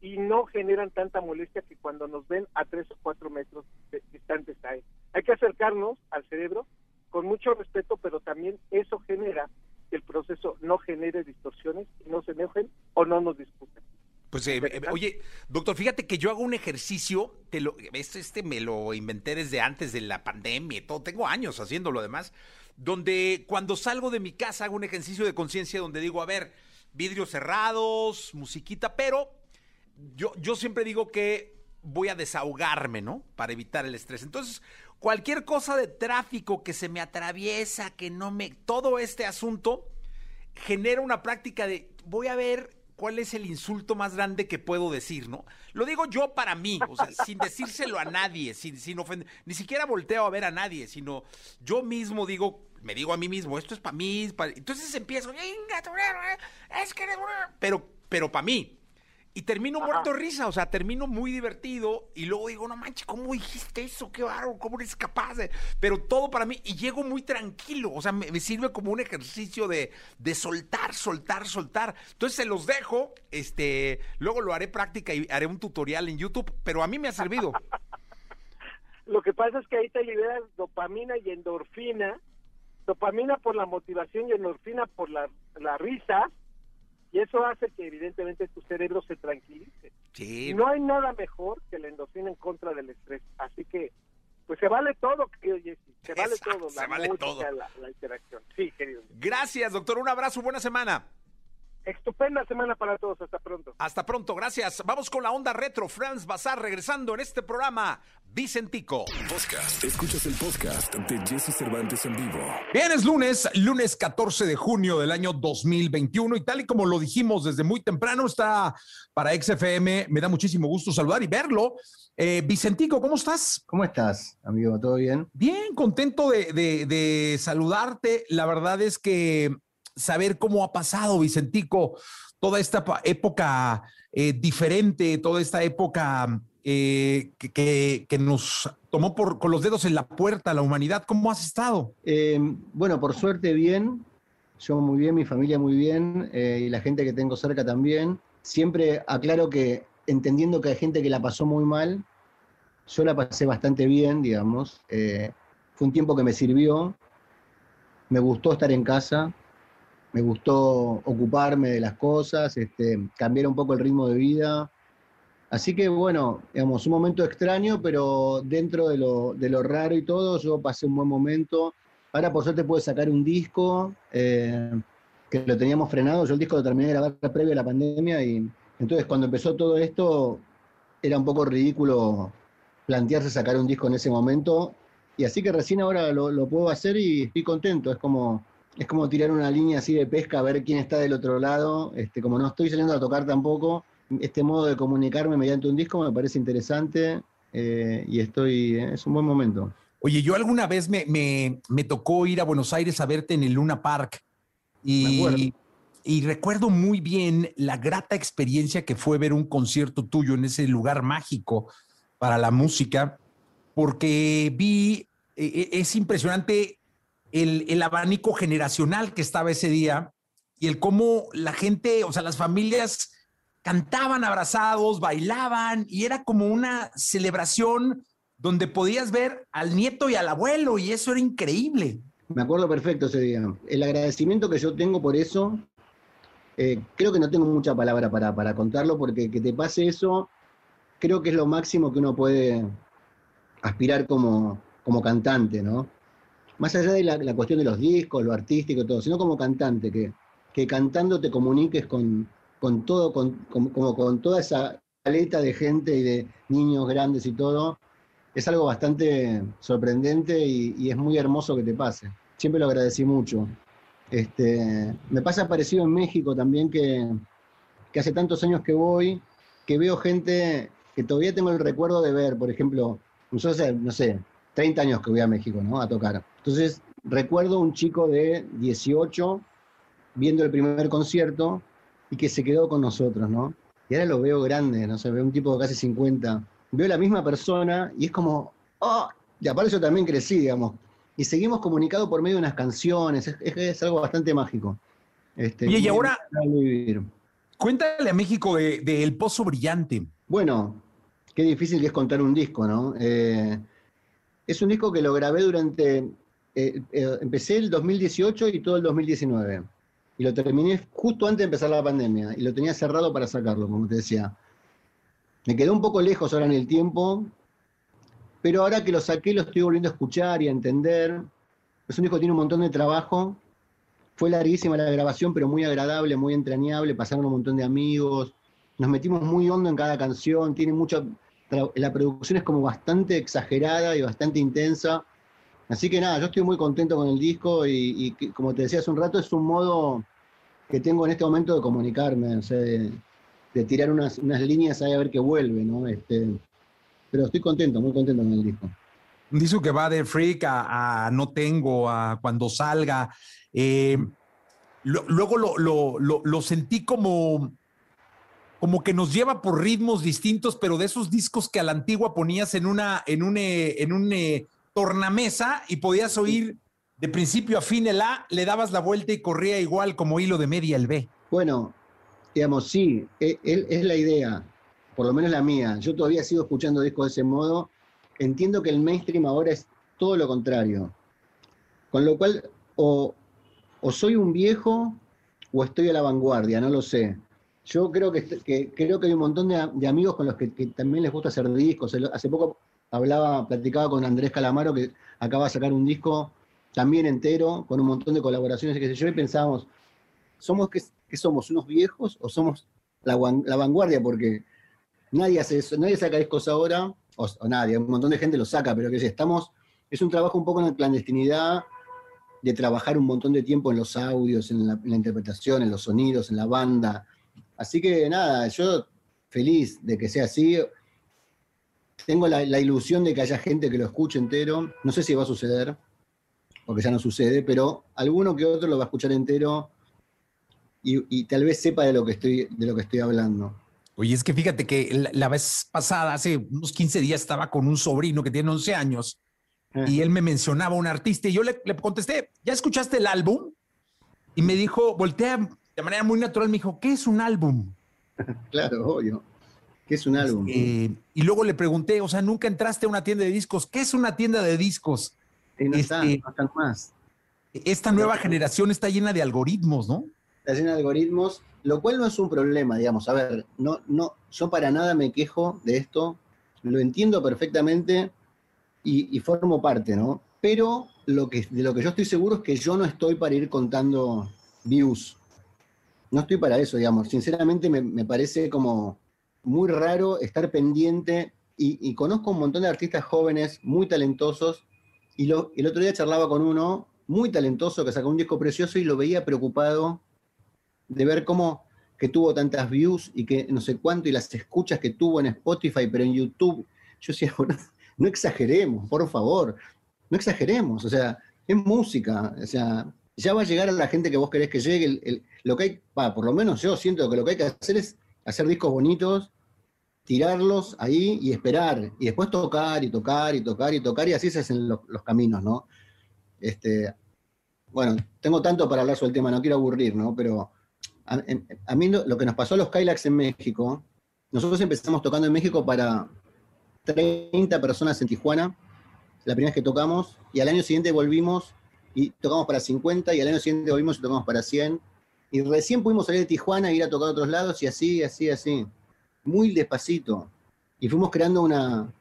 y no generan tanta molestia que cuando nos ven a tres o cuatro metros de, distantes ahí. Hay que acercarnos al cerebro con mucho respeto, pero también eso genera el proceso no genere distorsiones no se enojen o no nos discuten. Pues, eh, eh, oye, doctor, fíjate que yo hago un ejercicio, te lo, este, este me lo inventé desde antes de la pandemia y todo, tengo años haciéndolo además, donde cuando salgo de mi casa hago un ejercicio de conciencia donde digo, a ver, vidrios cerrados, musiquita, pero yo, yo siempre digo que voy a desahogarme, ¿no? Para evitar el estrés. Entonces, cualquier cosa de tráfico que se me atraviesa, que no me... Todo este asunto genera una práctica de voy a ver cuál es el insulto más grande que puedo decir, ¿no? Lo digo yo para mí, o sea, sin decírselo a nadie, sin, sin ofender, ni siquiera volteo a ver a nadie, sino yo mismo digo, me digo a mí mismo, esto es para mí, entonces empiezo, es que pero, pero para mí, y termino muerto de risa, o sea, termino muy divertido y luego digo, no manches, ¿cómo dijiste eso? Qué barro, ¿cómo eres capaz de...? Pero todo para mí, y llego muy tranquilo, o sea, me, sirve como un ejercicio de, de, soltar, soltar, soltar. Entonces se los dejo, este, luego lo haré práctica y haré un tutorial en YouTube, pero a mí me ha servido. [laughs] Lo que pasa es que ahí te liberas dopamina y endorfina, dopamina por la motivación y endorfina por la, la risa, y eso hace que evidentemente tu cerebro se tranquilice. Sí. No hay nada mejor que la endorfina en contra del estrés. Así que, pues se vale todo, querido Jesse. Se vale todo. La se vale todo. La, interacción. Sí, querido. Gracias, doctor. Un abrazo. Buena semana. Estupenda semana para todos. Hasta pronto. Hasta pronto. Gracias. Vamos con la onda retro. Franz Bazar regresando en este programa. Vicentico. Podcast. Escuchas el podcast de Jesse Cervantes en vivo. Bien, es lunes, lunes 14 de junio del año 2021 y tal y como lo dijimos desde muy temprano, está para XFM. Me da muchísimo gusto saludar y verlo. Eh, Vicentico, ¿cómo estás? ¿Cómo estás, amigo? ¿Todo bien? Bien, contento de, de saludarte. La verdad es que saber cómo ha pasado, Vicentico, toda esta época eh, diferente, toda esta época eh, que, que, nos tomó por, con los dedos en la puerta la humanidad. ¿Cómo has estado? Eh, bueno, por suerte bien, yo muy bien, mi familia muy bien y la gente que tengo cerca también. Siempre aclaro que entendiendo que hay gente que la pasó muy mal, yo la pasé bastante bien, digamos. fue un tiempo que me sirvió, me gustó estar en casa, me gustó ocuparme de las cosas, este, cambiar un poco el ritmo de vida. Así que bueno, digamos, un momento extraño, pero dentro de lo, de lo raro y todo, yo pasé un buen momento. Ahora por suerte pude sacar un disco eh, que lo teníamos frenado. Yo el disco lo terminé de grabar previo a la pandemia y entonces cuando empezó todo esto era un poco ridículo plantearse sacar un disco en ese momento. Y así que recién ahora lo, lo puedo hacer y estoy contento. Es como, es como tirar una línea así de pesca a ver quién está del otro lado. Este, como no estoy saliendo a tocar tampoco, este modo de comunicarme mediante un disco me parece interesante eh, y estoy, eh, es un buen momento. Oye, yo alguna vez me, me, tocó ir a Buenos Aires a verte en el Luna Park y, y recuerdo muy bien la grata experiencia que fue ver un concierto tuyo en ese lugar mágico para la música, porque vi, e, e, es impresionante el, abanico generacional que estaba ese día y el cómo la gente, o sea, las familias cantaban abrazados, bailaban y era como una celebración donde podías ver al nieto y al abuelo y eso era increíble. Me acuerdo perfecto ese día. El agradecimiento que yo tengo por eso, eh, creo que no tengo mucha palabra para, para contarlo, porque que te pase eso, creo que es lo máximo que uno puede aspirar como, como cantante, ¿no? Más allá de la, cuestión de los discos, lo artístico y todo, sino como cantante, que, que cantando te comuniques con, con todo, con, como con toda esa paleta de gente y de niños grandes y todo, es algo bastante sorprendente y, es muy hermoso que te pase. Siempre lo agradecí mucho. Este, me pasa parecido en México también que, que hace tantos años que voy, que veo gente que todavía tengo el recuerdo de ver, por ejemplo, nosotros, no sé, 30 años que voy a México, ¿no? A tocar. Entonces, recuerdo un chico de 18 viendo el primer concierto y que se quedó con nosotros, ¿no? Y ahora lo veo grande, no sé, veo un tipo de casi 50. Veo la misma persona y es como, ¡oh! Y aparte yo también crecí, digamos. Y seguimos comunicados por medio de unas canciones, es, algo bastante mágico. Este, y ahora, cuéntale a México de, El Pozo Brillante. Bueno, qué difícil que es contar un disco, ¿no? Eh, es un disco que lo grabé durante, eh, eh, empecé el 2018 y todo el 2019 y lo terminé justo antes de empezar la pandemia y lo tenía cerrado para sacarlo, como te decía. Me quedó un poco lejos ahora en el tiempo, pero ahora que lo saqué lo estoy volviendo a escuchar y a entender. Es un disco que tiene un montón de trabajo. Fue larguísima la grabación, pero muy agradable, muy entrañable. Pasaron un montón de amigos. Nos metimos muy hondo en cada canción. Tiene mucha. La producción es como bastante exagerada y bastante intensa. Así que nada, yo estoy muy contento con el disco y, como te decía hace un rato, es un modo que tengo en este momento de comunicarme, o sea, de, tirar unas, líneas ahí a ver qué vuelve, ¿no? Este, pero estoy contento, muy contento con el disco. Un disco que va de Freak a, No Tengo, a Cuando Salga. Eh, luego lo, sentí como, como que nos lleva por ritmos distintos, pero de esos discos que a la antigua ponías en una, en un, eh, en un eh, tornamesa y podías oír de principio a fin el A, le dabas la vuelta y corría igual como hilo de media el B. Bueno, digamos, sí, e, es, la idea, por lo menos la mía. Yo todavía sigo escuchando discos de ese modo. Entiendo que el mainstream ahora es todo lo contrario. Con lo cual, o, soy un viejo o estoy a la vanguardia, no lo sé. Yo creo que, creo que hay un montón de, amigos con los que, que, también les gusta hacer discos. Hace poco hablaba, platicaba con Andrés Calamaro que acaba de sacar un disco también entero, con un montón de colaboraciones y qué sé yo, y pensábamos, ¿somos que, somos unos viejos o somos la, vanguardia? Porque nadie hace eso, nadie saca discos ahora, o, nadie, un montón de gente lo saca, pero que estamos, es un trabajo un poco en la clandestinidad, de trabajar un montón de tiempo en los audios, en la, interpretación, en los sonidos, en la banda. Así que nada, yo feliz de que sea así. Tengo la, la ilusión de que haya gente que lo escuche entero. No sé si va a suceder, porque ya no sucede, pero alguno que otro lo va a escuchar entero y, tal vez sepa de lo, que estoy, de lo que estoy hablando. Oye, es que fíjate que la, vez pasada, hace unos 15 días, estaba con un sobrino que tiene 11 años y él me mencionaba un artista y yo le, contesté, ¿ya escuchaste el álbum? Y me dijo, voltea de manera muy natural, me dijo, ¿qué es un álbum? [laughs] claro, obvio. ¿Qué es un álbum? Y luego le pregunté, o sea, nunca entraste a una tienda de discos. ¿Qué es una tienda de discos? Este, más. Esta nueva generación está llena de algoritmos, ¿no? Está llena de algoritmos, lo cual no es un problema, digamos. A ver, no, no, yo para nada me quejo de esto, lo entiendo perfectamente y, formo parte, ¿no? Pero lo que, de lo que yo estoy seguro es que yo no estoy para ir contando views. No estoy para eso, digamos. Sinceramente me, parece como muy raro estar pendiente y, conozco un montón de artistas jóvenes muy talentosos y el otro día charlaba con uno muy talentoso que sacó un disco precioso y lo veía preocupado de ver cómo que tuvo tantas views y que no sé cuánto y las escuchas que tuvo en Spotify, pero en YouTube. Yo decía, [laughs] no exageremos, por favor, no exageremos, o sea, es música, o sea, ya va a llegar a la gente que vos querés que llegue. lo que hay, por lo menos yo siento que lo que hay que hacer es hacer discos bonitos tirarlos ahí y esperar, y después tocar y tocar y tocar y tocar, y así se hacen los, caminos, ¿no? Este, bueno, tengo tanto para hablar sobre el tema, no quiero aburrir, ¿no? Pero a, mí lo, que nos pasó a los Kylax en México, nosotros empezamos tocando en México para, 30 personas en Tijuana, la primera vez que tocamos, y al año siguiente volvimos y tocamos para 50, y al año siguiente volvimos y tocamos para 100, y recién pudimos salir de Tijuana e ir a tocar a otros lados, y así, así, así, muy despacito. Y fuimos creando una,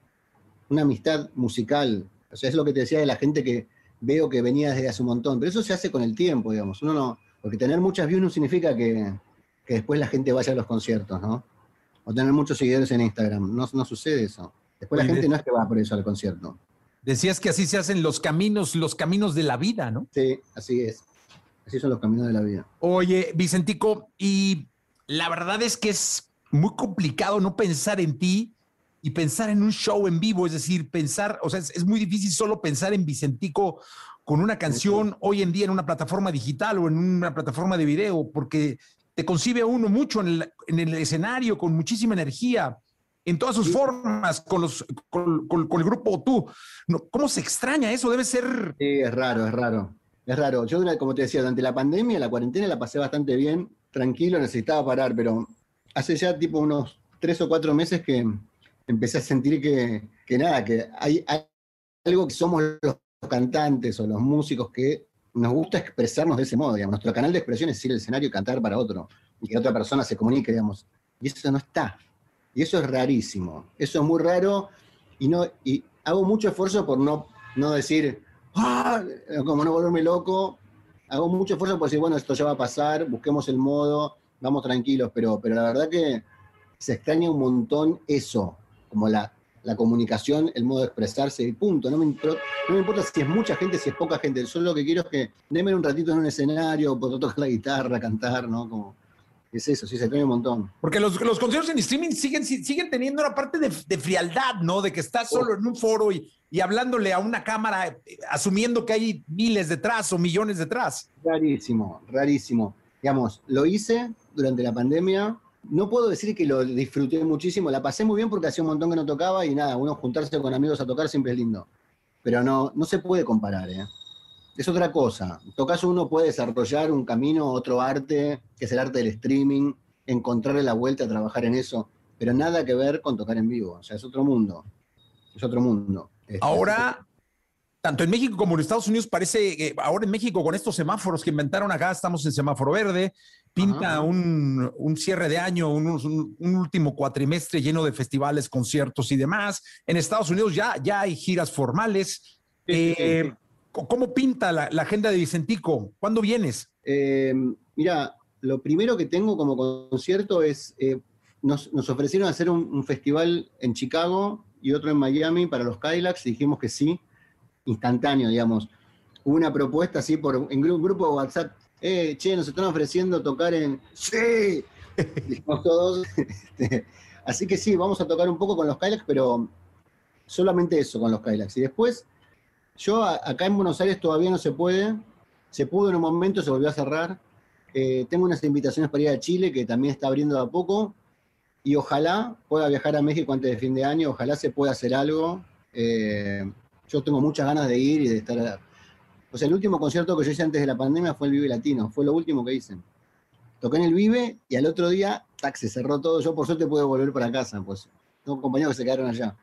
una amistad musical. O sea, es lo que te decía de la gente que veo que venía desde hace un montón, pero eso se hace con el tiempo, digamos. Uno no, porque tener muchas views no significa que, que después la gente vaya a los conciertos, ¿no? O tener muchos seguidores en Instagram. No, no sucede eso. Después la gente no es que va por eso al concierto. Decías que así se hacen los caminos, los caminos de la vida, ¿no? Sí, así es. Así son los caminos de la vida. Oye, Vicentico, y la verdad es que es muy complicado no pensar en ti y pensar en un show en vivo, es decir, pensar, o sea, es, es muy difícil solo pensar en Vicentico con una canción hoy en día en una plataforma digital o en una plataforma de video, porque te concibe a uno mucho en el, en el escenario, con muchísima energía, en todas sus formas, con, los, con, con- con el grupo tú. ¿Cómo se extraña eso? Debe ser... Sí, es raro, es raro. Es raro. Yo, como te decía, durante la pandemia, la cuarentena la pasé bastante bien, tranquilo, necesitaba parar, pero hace ya tipo unos tres o cuatro meses que empecé a sentir que, que nada, que hay, hay algo que somos los cantantes o los músicos que nos gusta expresarnos de ese modo, digamos. Nuestro canal de expresión es ir al escenario y cantar para otro, y que otra persona se comunique, digamos. Y eso no está. Y eso es rarísimo. Eso es muy raro y, no, y hago mucho esfuerzo por no, no decir, "Ah", como no volverme loco. Hago mucho esfuerzo por decir, bueno, esto ya va a pasar, busquemos el modo, vamos tranquilos, pero, pero la verdad que se extraña un montón eso, como la, la comunicación, el modo de expresarse y punto. No me, impro- no me importa si es mucha gente, si es poca gente, solo lo que quiero es que denme un ratito en un escenario, puedo tocar la guitarra, cantar, ¿no? Como, es eso, sí, se extraña un montón. Porque los, los conciertos en streaming siguen, siguen teniendo una parte de, de frialdad, ¿no? De que estás solo en un foro y, y hablándole a una cámara, eh, asumiendo que hay miles detrás o millones detrás. Rarísimo, rarísimo. Digamos, lo hice durante la pandemia. No puedo decir que lo disfruté muchísimo, la pasé muy bien porque hacía un montón que no tocaba y nada, uno juntarse con amigos a tocar siempre es lindo. Pero no, no se puede comparar, ¿eh? Es otra cosa. En todo caso, uno puede desarrollar un camino, otro arte, que es el arte del streaming, encontrarle la vuelta a trabajar en eso, pero nada que ver con tocar en vivo. O sea, es otro mundo. Es otro mundo. Este, Ahora, tanto en México como en Estados Unidos, parece que ahora en México con estos semáforos que inventaron acá, estamos en semáforo verde, pinta un, un cierre de año, un, un- un último cuatrimestre lleno de festivales, conciertos y demás. En Estados Unidos ya, ya hay giras formales. Eh, ¿Cómo pinta la, la agenda de Vicentico? ¿Cuándo vienes? Eh, mira, lo primero que tengo como concierto es, eh, nos, nos ofrecieron hacer un, un festival en Chicago y otro en Miami para los Kylax y dijimos que sí, instantáneo, digamos. Hubo una propuesta así por, en un grupo de WhatsApp, eh, che, nos están ofreciendo tocar en... Sí, [laughs] dijimos todos. Este, así que sí, vamos a tocar un poco con los Kylax, pero solamente eso con los Kylax. Y después, yo acá en Buenos Aires todavía no se puede, se pudo en un momento, se volvió a cerrar. Eh, tengo unas invitaciones para ir a Chile que también está abriendo de a poco y ojalá pueda viajar a México antes de fin de año, ojalá se pueda hacer algo. Eh, yo tengo muchas ganas de ir y de estar... O sea, el último concierto que yo hice antes de la pandemia fue el Vive Latino, fue lo último que hice. Toqué en el Vive y al otro día, tac, se cerró todo. Yo por suerte pude volver para casa, pues tengo compañeros que se quedaron allá.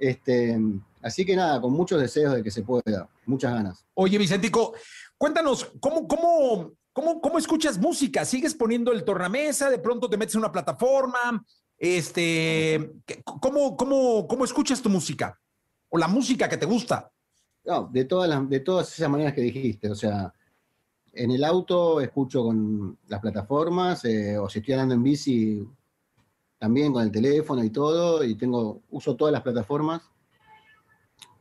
Este, así que nada, con muchos deseos de que se pueda, muchas ganas. Oye, Vicentico, cuéntanos, ¿cómo, cómo, cómo, cómo escuchas música? ¿Sigues poniendo el tornamesa? ¿De pronto te metes en una plataforma? Este, ¿qué- ¿cómo, cómo, ¿Cómo escuchas tu música? ¿O la música que te gusta? No, de todas, las, de todas esas maneras que dijiste, o sea, en el auto escucho con las plataformas, eh, o si estoy andando en bici, también con el teléfono y todo, y tengo, uso todas las plataformas.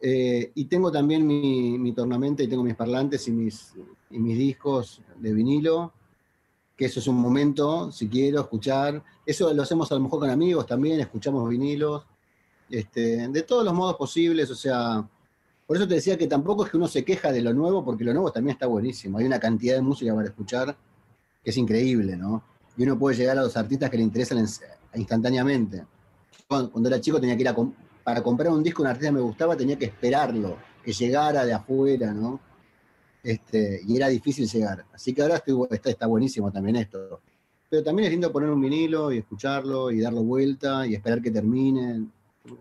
Eh, y tengo también mi, mi tornamenta y tengo mis parlantes y mis, y mis discos de vinilo, que eso es un momento, si quiero escuchar. Eso lo hacemos a lo mejor con amigos también, escuchamos vinilos, este, de todos los modos posibles, o sea, por eso te decía que tampoco es que uno se queja de lo nuevo, porque lo nuevo también está buenísimo. Hay una cantidad de música para escuchar que es increíble, ¿no? Y uno puede llegar a los artistas que le interesan en- instantáneamente. Cuando, cuando era chico tenía que ir a para comprar un disco, un artista que me gustaba, tenía que esperarlo, que llegara de afuera, ¿no? Este, y era difícil llegar. Así que ahora estoy está, está buenísimo también esto. Pero también es lindo poner un vinilo y escucharlo y darlo vuelta y esperar que termine.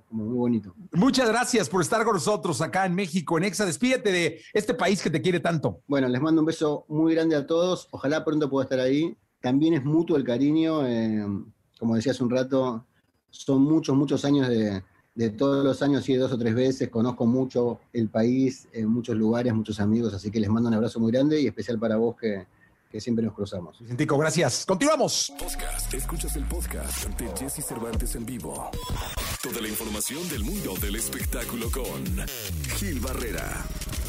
como muy bonito. Muchas gracias por estar con nosotros acá en México, en Exa. Despídete de este país que te quiere tanto. Bueno, les mando un beso muy grande a todos. Ojalá pronto pueda estar ahí. También es mutuo el cariño. eh, como decía hace un rato, son muchos, muchos años de, de todos los años, sí, dos o tres veces. Conozco mucho el país, en muchos lugares, muchos amigos. Así que les mando un abrazo muy grande y especial para vos que, que siempre nos cruzamos. Vicentico, gracias. Continuamos. Podcast. Escuchas el podcast de Jesse Cervantes en vivo. Toda la información del mundo del espectáculo con Gil Barrera.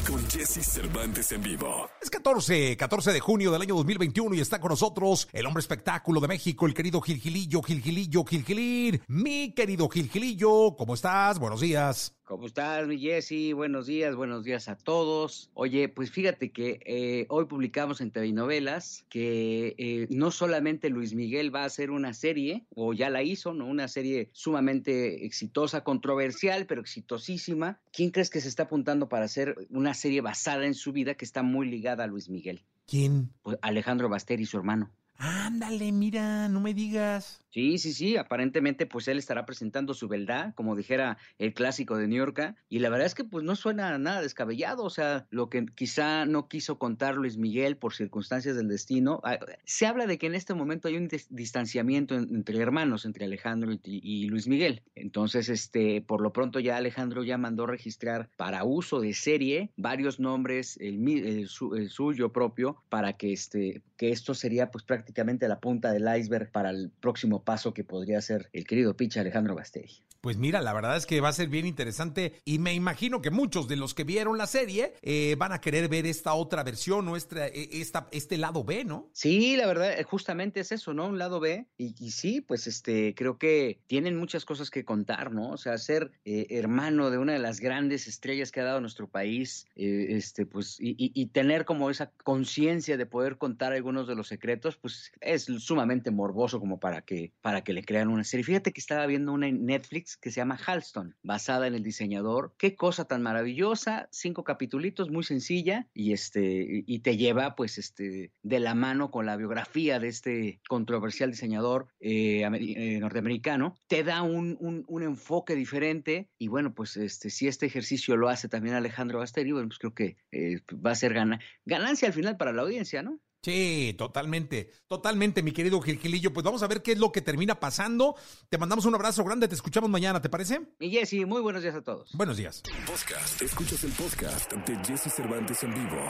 Con Jesse Cervantes en vivo. Es 14, 14 de junio del año 2021 y está con nosotros el hombre espectáculo de México, el querido Gilgilillo, Gilgilillo, Gilgilín. Mi querido Gilgilillo, ¿cómo estás? Buenos días. ¿Cómo estás, mi Jesse? Buenos días, buenos días a todos. Oye, pues fíjate que eh, hoy publicamos en TV Novelas que eh, no solamente Luis Miguel va a hacer una serie, o ya la hizo, ¿no? Una serie sumamente exitosa, controversial, pero exitosísima. ¿Quién crees que se está apuntando para hacer una serie basada en su vida que está muy ligada a Luis Miguel? ¿Quién? Pues Alejandro Baster y su hermano. Ándale, mira, no me digas. Sí, sí, sí, aparentemente pues él estará presentando su verdad, como dijera el clásico de New York, y la verdad es que pues no suena nada descabellado, o sea, lo que quizá no quiso contar Luis Miguel por circunstancias del destino, ah, se habla de que en este momento hay un dis- distanciamiento en- entre hermanos, entre Alejandro y, Luis Miguel, entonces este, por lo pronto ya Alejandro ya mandó registrar para uso de serie varios nombres, el, el suyo propio, para que este, que esto sería pues prácticamente la punta del iceberg para el próximo paso que podría ser el querido Picha Alejandro Basteri. Pues mira, la verdad es que va a ser bien interesante y me imagino que muchos de los que vieron la serie eh, van a querer ver esta otra versión o esta, eh, este lado B, ¿no? Sí, la verdad, eh, justamente es eso, ¿no? Un lado B. Y, sí, pues este, creo que tienen muchas cosas que contar, ¿no? O sea, ser hermano de una de las grandes estrellas que ha dado nuestro país, este, pues, y, y- y tener como esa conciencia de poder contar algunos de los secretos, pues es sumamente morboso como para que, para que le crean una serie. Fíjate que estaba viendo una en Netflix que se llama Halston, basada en el diseñador. Qué cosa tan maravillosa, cinco capitulitos, muy sencilla, y este, y- te lleva, pues, este, de la mano con la biografía de este controversial diseñador eh, eh, norteamericano. Te da un, un- enfoque diferente, y bueno, pues, este, si este ejercicio lo hace también Alejandro Basteri, bueno, pues creo que eh, va a ser gana, ganancia al final para la audiencia, ¿no? Sí, totalmente, totalmente, mi querido Gilgilillo. Pues vamos a ver qué es lo que termina pasando. Te mandamos un abrazo grande, te escuchamos mañana, ¿te parece? Y Jesse, muy buenos días a todos. Buenos días. Podcast. Escuchas el podcast de Jesse Cervantes en vivo.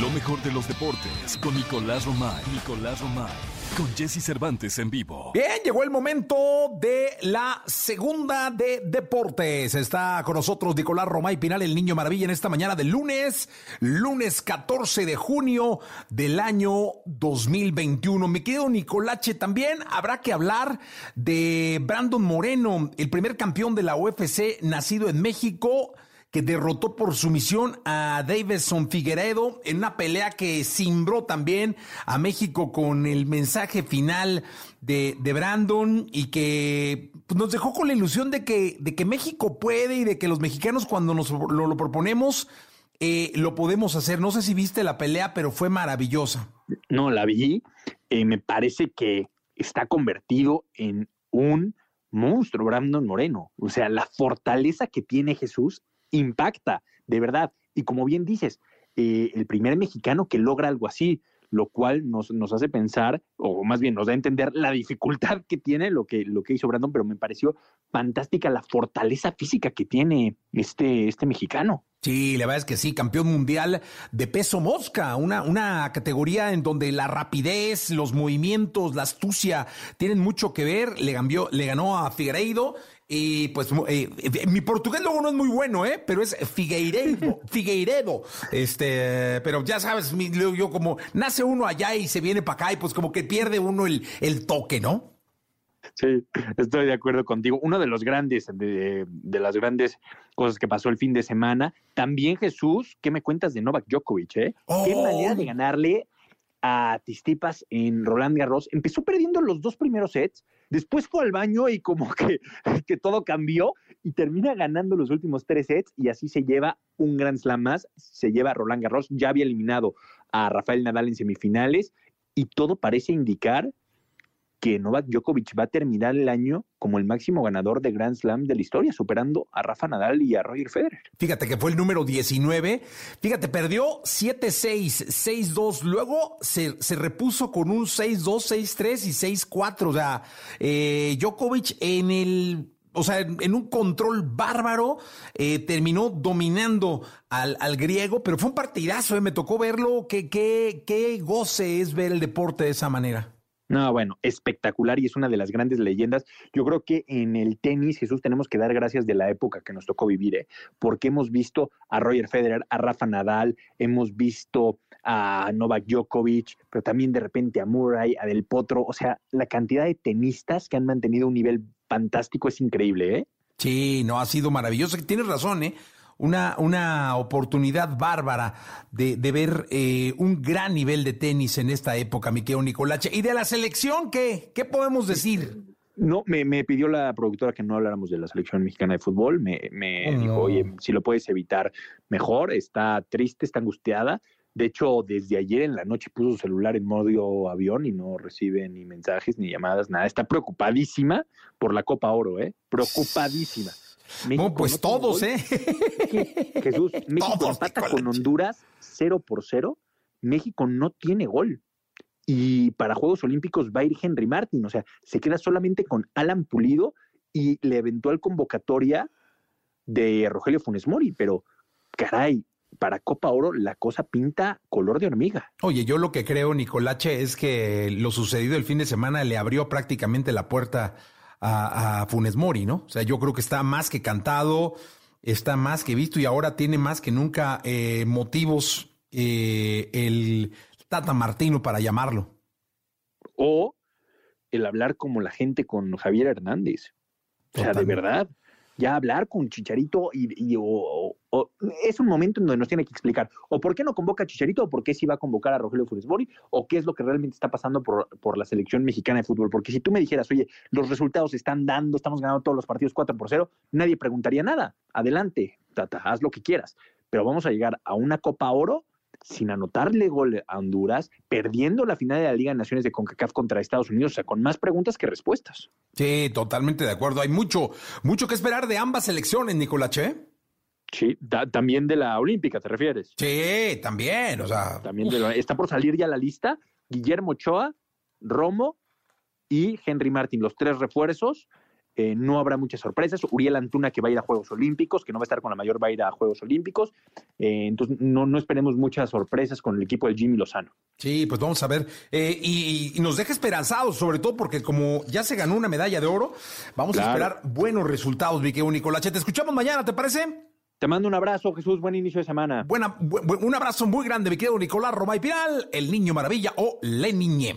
Lo mejor de los deportes con Nicolás Romay. Nicolás Romay. Con Jesse Cervantes en vivo. Bien, llegó el momento de la segunda de deportes. Está con nosotros Nicolás Romay Pinal, el niño maravilla, en esta mañana de lunes, lunes 14 de junio del año 2021. Me quedo Nicolache. También habrá que hablar de Brandon Moreno, el primer campeón de la UFC nacido en México que derrotó por sumisión a Davison Figueredo en una pelea que cimbró también a México con el mensaje final de, de Brandon y que pues, nos dejó con la ilusión de que, de que México puede y de que los mexicanos cuando nos lo, lo proponemos eh, lo podemos hacer. No sé si viste la pelea, pero fue maravillosa. No, la vi. Eh, me parece que está convertido en un monstruo, Brandon Moreno. O sea, la fortaleza que tiene Jesús impacta, de verdad. Y como bien dices, eh, el primer mexicano que logra algo así, lo cual nos, nos hace pensar, o más bien nos da a entender la dificultad que tiene lo que, lo que hizo Brandon, pero me pareció fantástica la fortaleza física que tiene este, este mexicano. Sí, la verdad es que sí, campeón mundial de peso mosca, una, una categoría en donde la rapidez, los movimientos, la astucia tienen mucho que ver. Le, cambió, le ganó a Figueiredo y pues eh, eh, mi portugués luego no es muy bueno, ¿eh? Pero es Figueiredo, [laughs] Figueiredo. Este, pero ya sabes, mi- yo como nace uno allá y se viene para acá y pues como que pierde uno el, el toque, ¿no? Sí, estoy de acuerdo contigo. Uno de los grandes, de, de las grandes cosas que pasó el fin de semana. También Jesús, ¿qué me cuentas de Novak Djokovic? Eh? Qué Oh. manera de ganarle a Tistipas en Roland Garros. Empezó perdiendo los dos primeros sets, después fue al baño y como que, [laughs] que todo cambió y termina ganando los últimos tres sets y así se lleva un Grand Slam más, se lleva a Roland Garros. Ya había eliminado a Rafael Nadal en semifinales y todo parece indicar que Novak Djokovic va a terminar el año como el máximo ganador de Grand Slam de la historia, superando a Rafa Nadal y a Roger Federer. Fíjate que fue el número 19. Fíjate, perdió 7-6, 6-2. Luego se, se, repuso con un 6-2, 6-3 y 6-4. O sea, eh, Djokovic en el o sea, en un control bárbaro, eh, terminó dominando al, al, griego, pero fue un partidazo, eh, me tocó verlo, qué, qué, qué goce es ver el deporte de esa manera. No, bueno, espectacular y es una de las grandes leyendas. Yo creo que en el tenis, Jesús, tenemos que dar gracias de la época que nos tocó vivir, ¿eh? porque hemos visto a Roger Federer, a Rafa Nadal, hemos visto a Novak Djokovic, pero también de repente a Murray, a Del Potro. O sea, la cantidad de tenistas que han mantenido un nivel fantástico es increíble, ¿eh? Sí, no, ha sido maravilloso. Tienes razón, ¿eh? Una, una oportunidad bárbara de, de ver eh, un gran nivel de tenis en esta época, Miqueo Nicolache. ¿Y de la selección qué? ¿Qué podemos decir? No, me, me, pidió la productora que no habláramos de la selección mexicana de fútbol. Me, me dijo, oye, si lo puedes evitar, mejor. Está triste, está angustiada. De hecho, desde ayer en la noche puso su celular en modo avión y no recibe ni mensajes ni llamadas, nada. Está preocupadísima por la Copa Oro, ¿eh? Preocupadísima. No, pues todos, ¿eh? Jesús, [laughs] México empata con Honduras 0 por 0. México no tiene gol. Y para Juegos Olímpicos va a ir Henry Martin, o sea, se queda solamente con Alan Pulido y la eventual convocatoria de Rogelio Funes Mori, pero caray, para Copa Oro la cosa pinta color de hormiga. Oye, yo lo que creo, Nicolache, es que lo sucedido el fin de semana le abrió prácticamente la puerta a, Funes Mori, ¿no? O sea, yo creo que está más que cantado, está más que visto y ahora tiene más que nunca eh, motivos eh, el Tata Martino para llamarlo. O el hablar como la gente con Javier Hernández. O sea, de verdad, ya hablar con Chicharito y, o, es un momento en donde nos tiene que explicar o por qué no convoca a Chicharito o por qué sí va a convocar a Rogelio Funes o qué es lo que realmente está pasando por, por, la selección mexicana de fútbol. Porque si tú me dijeras, oye, los resultados están dando, estamos ganando todos los partidos 4 por 0, nadie preguntaría nada. Adelante, Tata, haz lo que quieras. Pero vamos a llegar a una Copa Oro sin anotarle gol a Honduras, perdiendo la final de la Liga de Naciones de CONCACAF contra Estados Unidos, o sea, con más preguntas que respuestas. Sí, totalmente de acuerdo. Hay mucho, mucho que esperar de ambas selecciones, Nicolache. Sí, también de la Olímpica, ¿te refieres? Sí, también, o sea. También está por salir ya la lista. Guillermo Ochoa, Romo y Henry Martín, los tres refuerzos. Eh, no habrá muchas sorpresas. Uriel Antuna que va a ir a Juegos Olímpicos, que no va a estar con la mayor, va a ir a Juegos Olímpicos. Eh, entonces no, no esperemos muchas sorpresas con el equipo del Jimmy Lozano. Sí, pues vamos a ver. Eh, y, nos deja esperanzados, sobre todo porque como ya se ganó una medalla de oro, vamos a esperar buenos resultados, Viqueo Nicolache. Te escuchamos mañana, ¿te parece? Te mando un abrazo, Jesús. Buen inicio de semana. Buena, un abrazo muy grande, mi querido Nicolás Romay Piral, el niño maravilla o Le Niñe.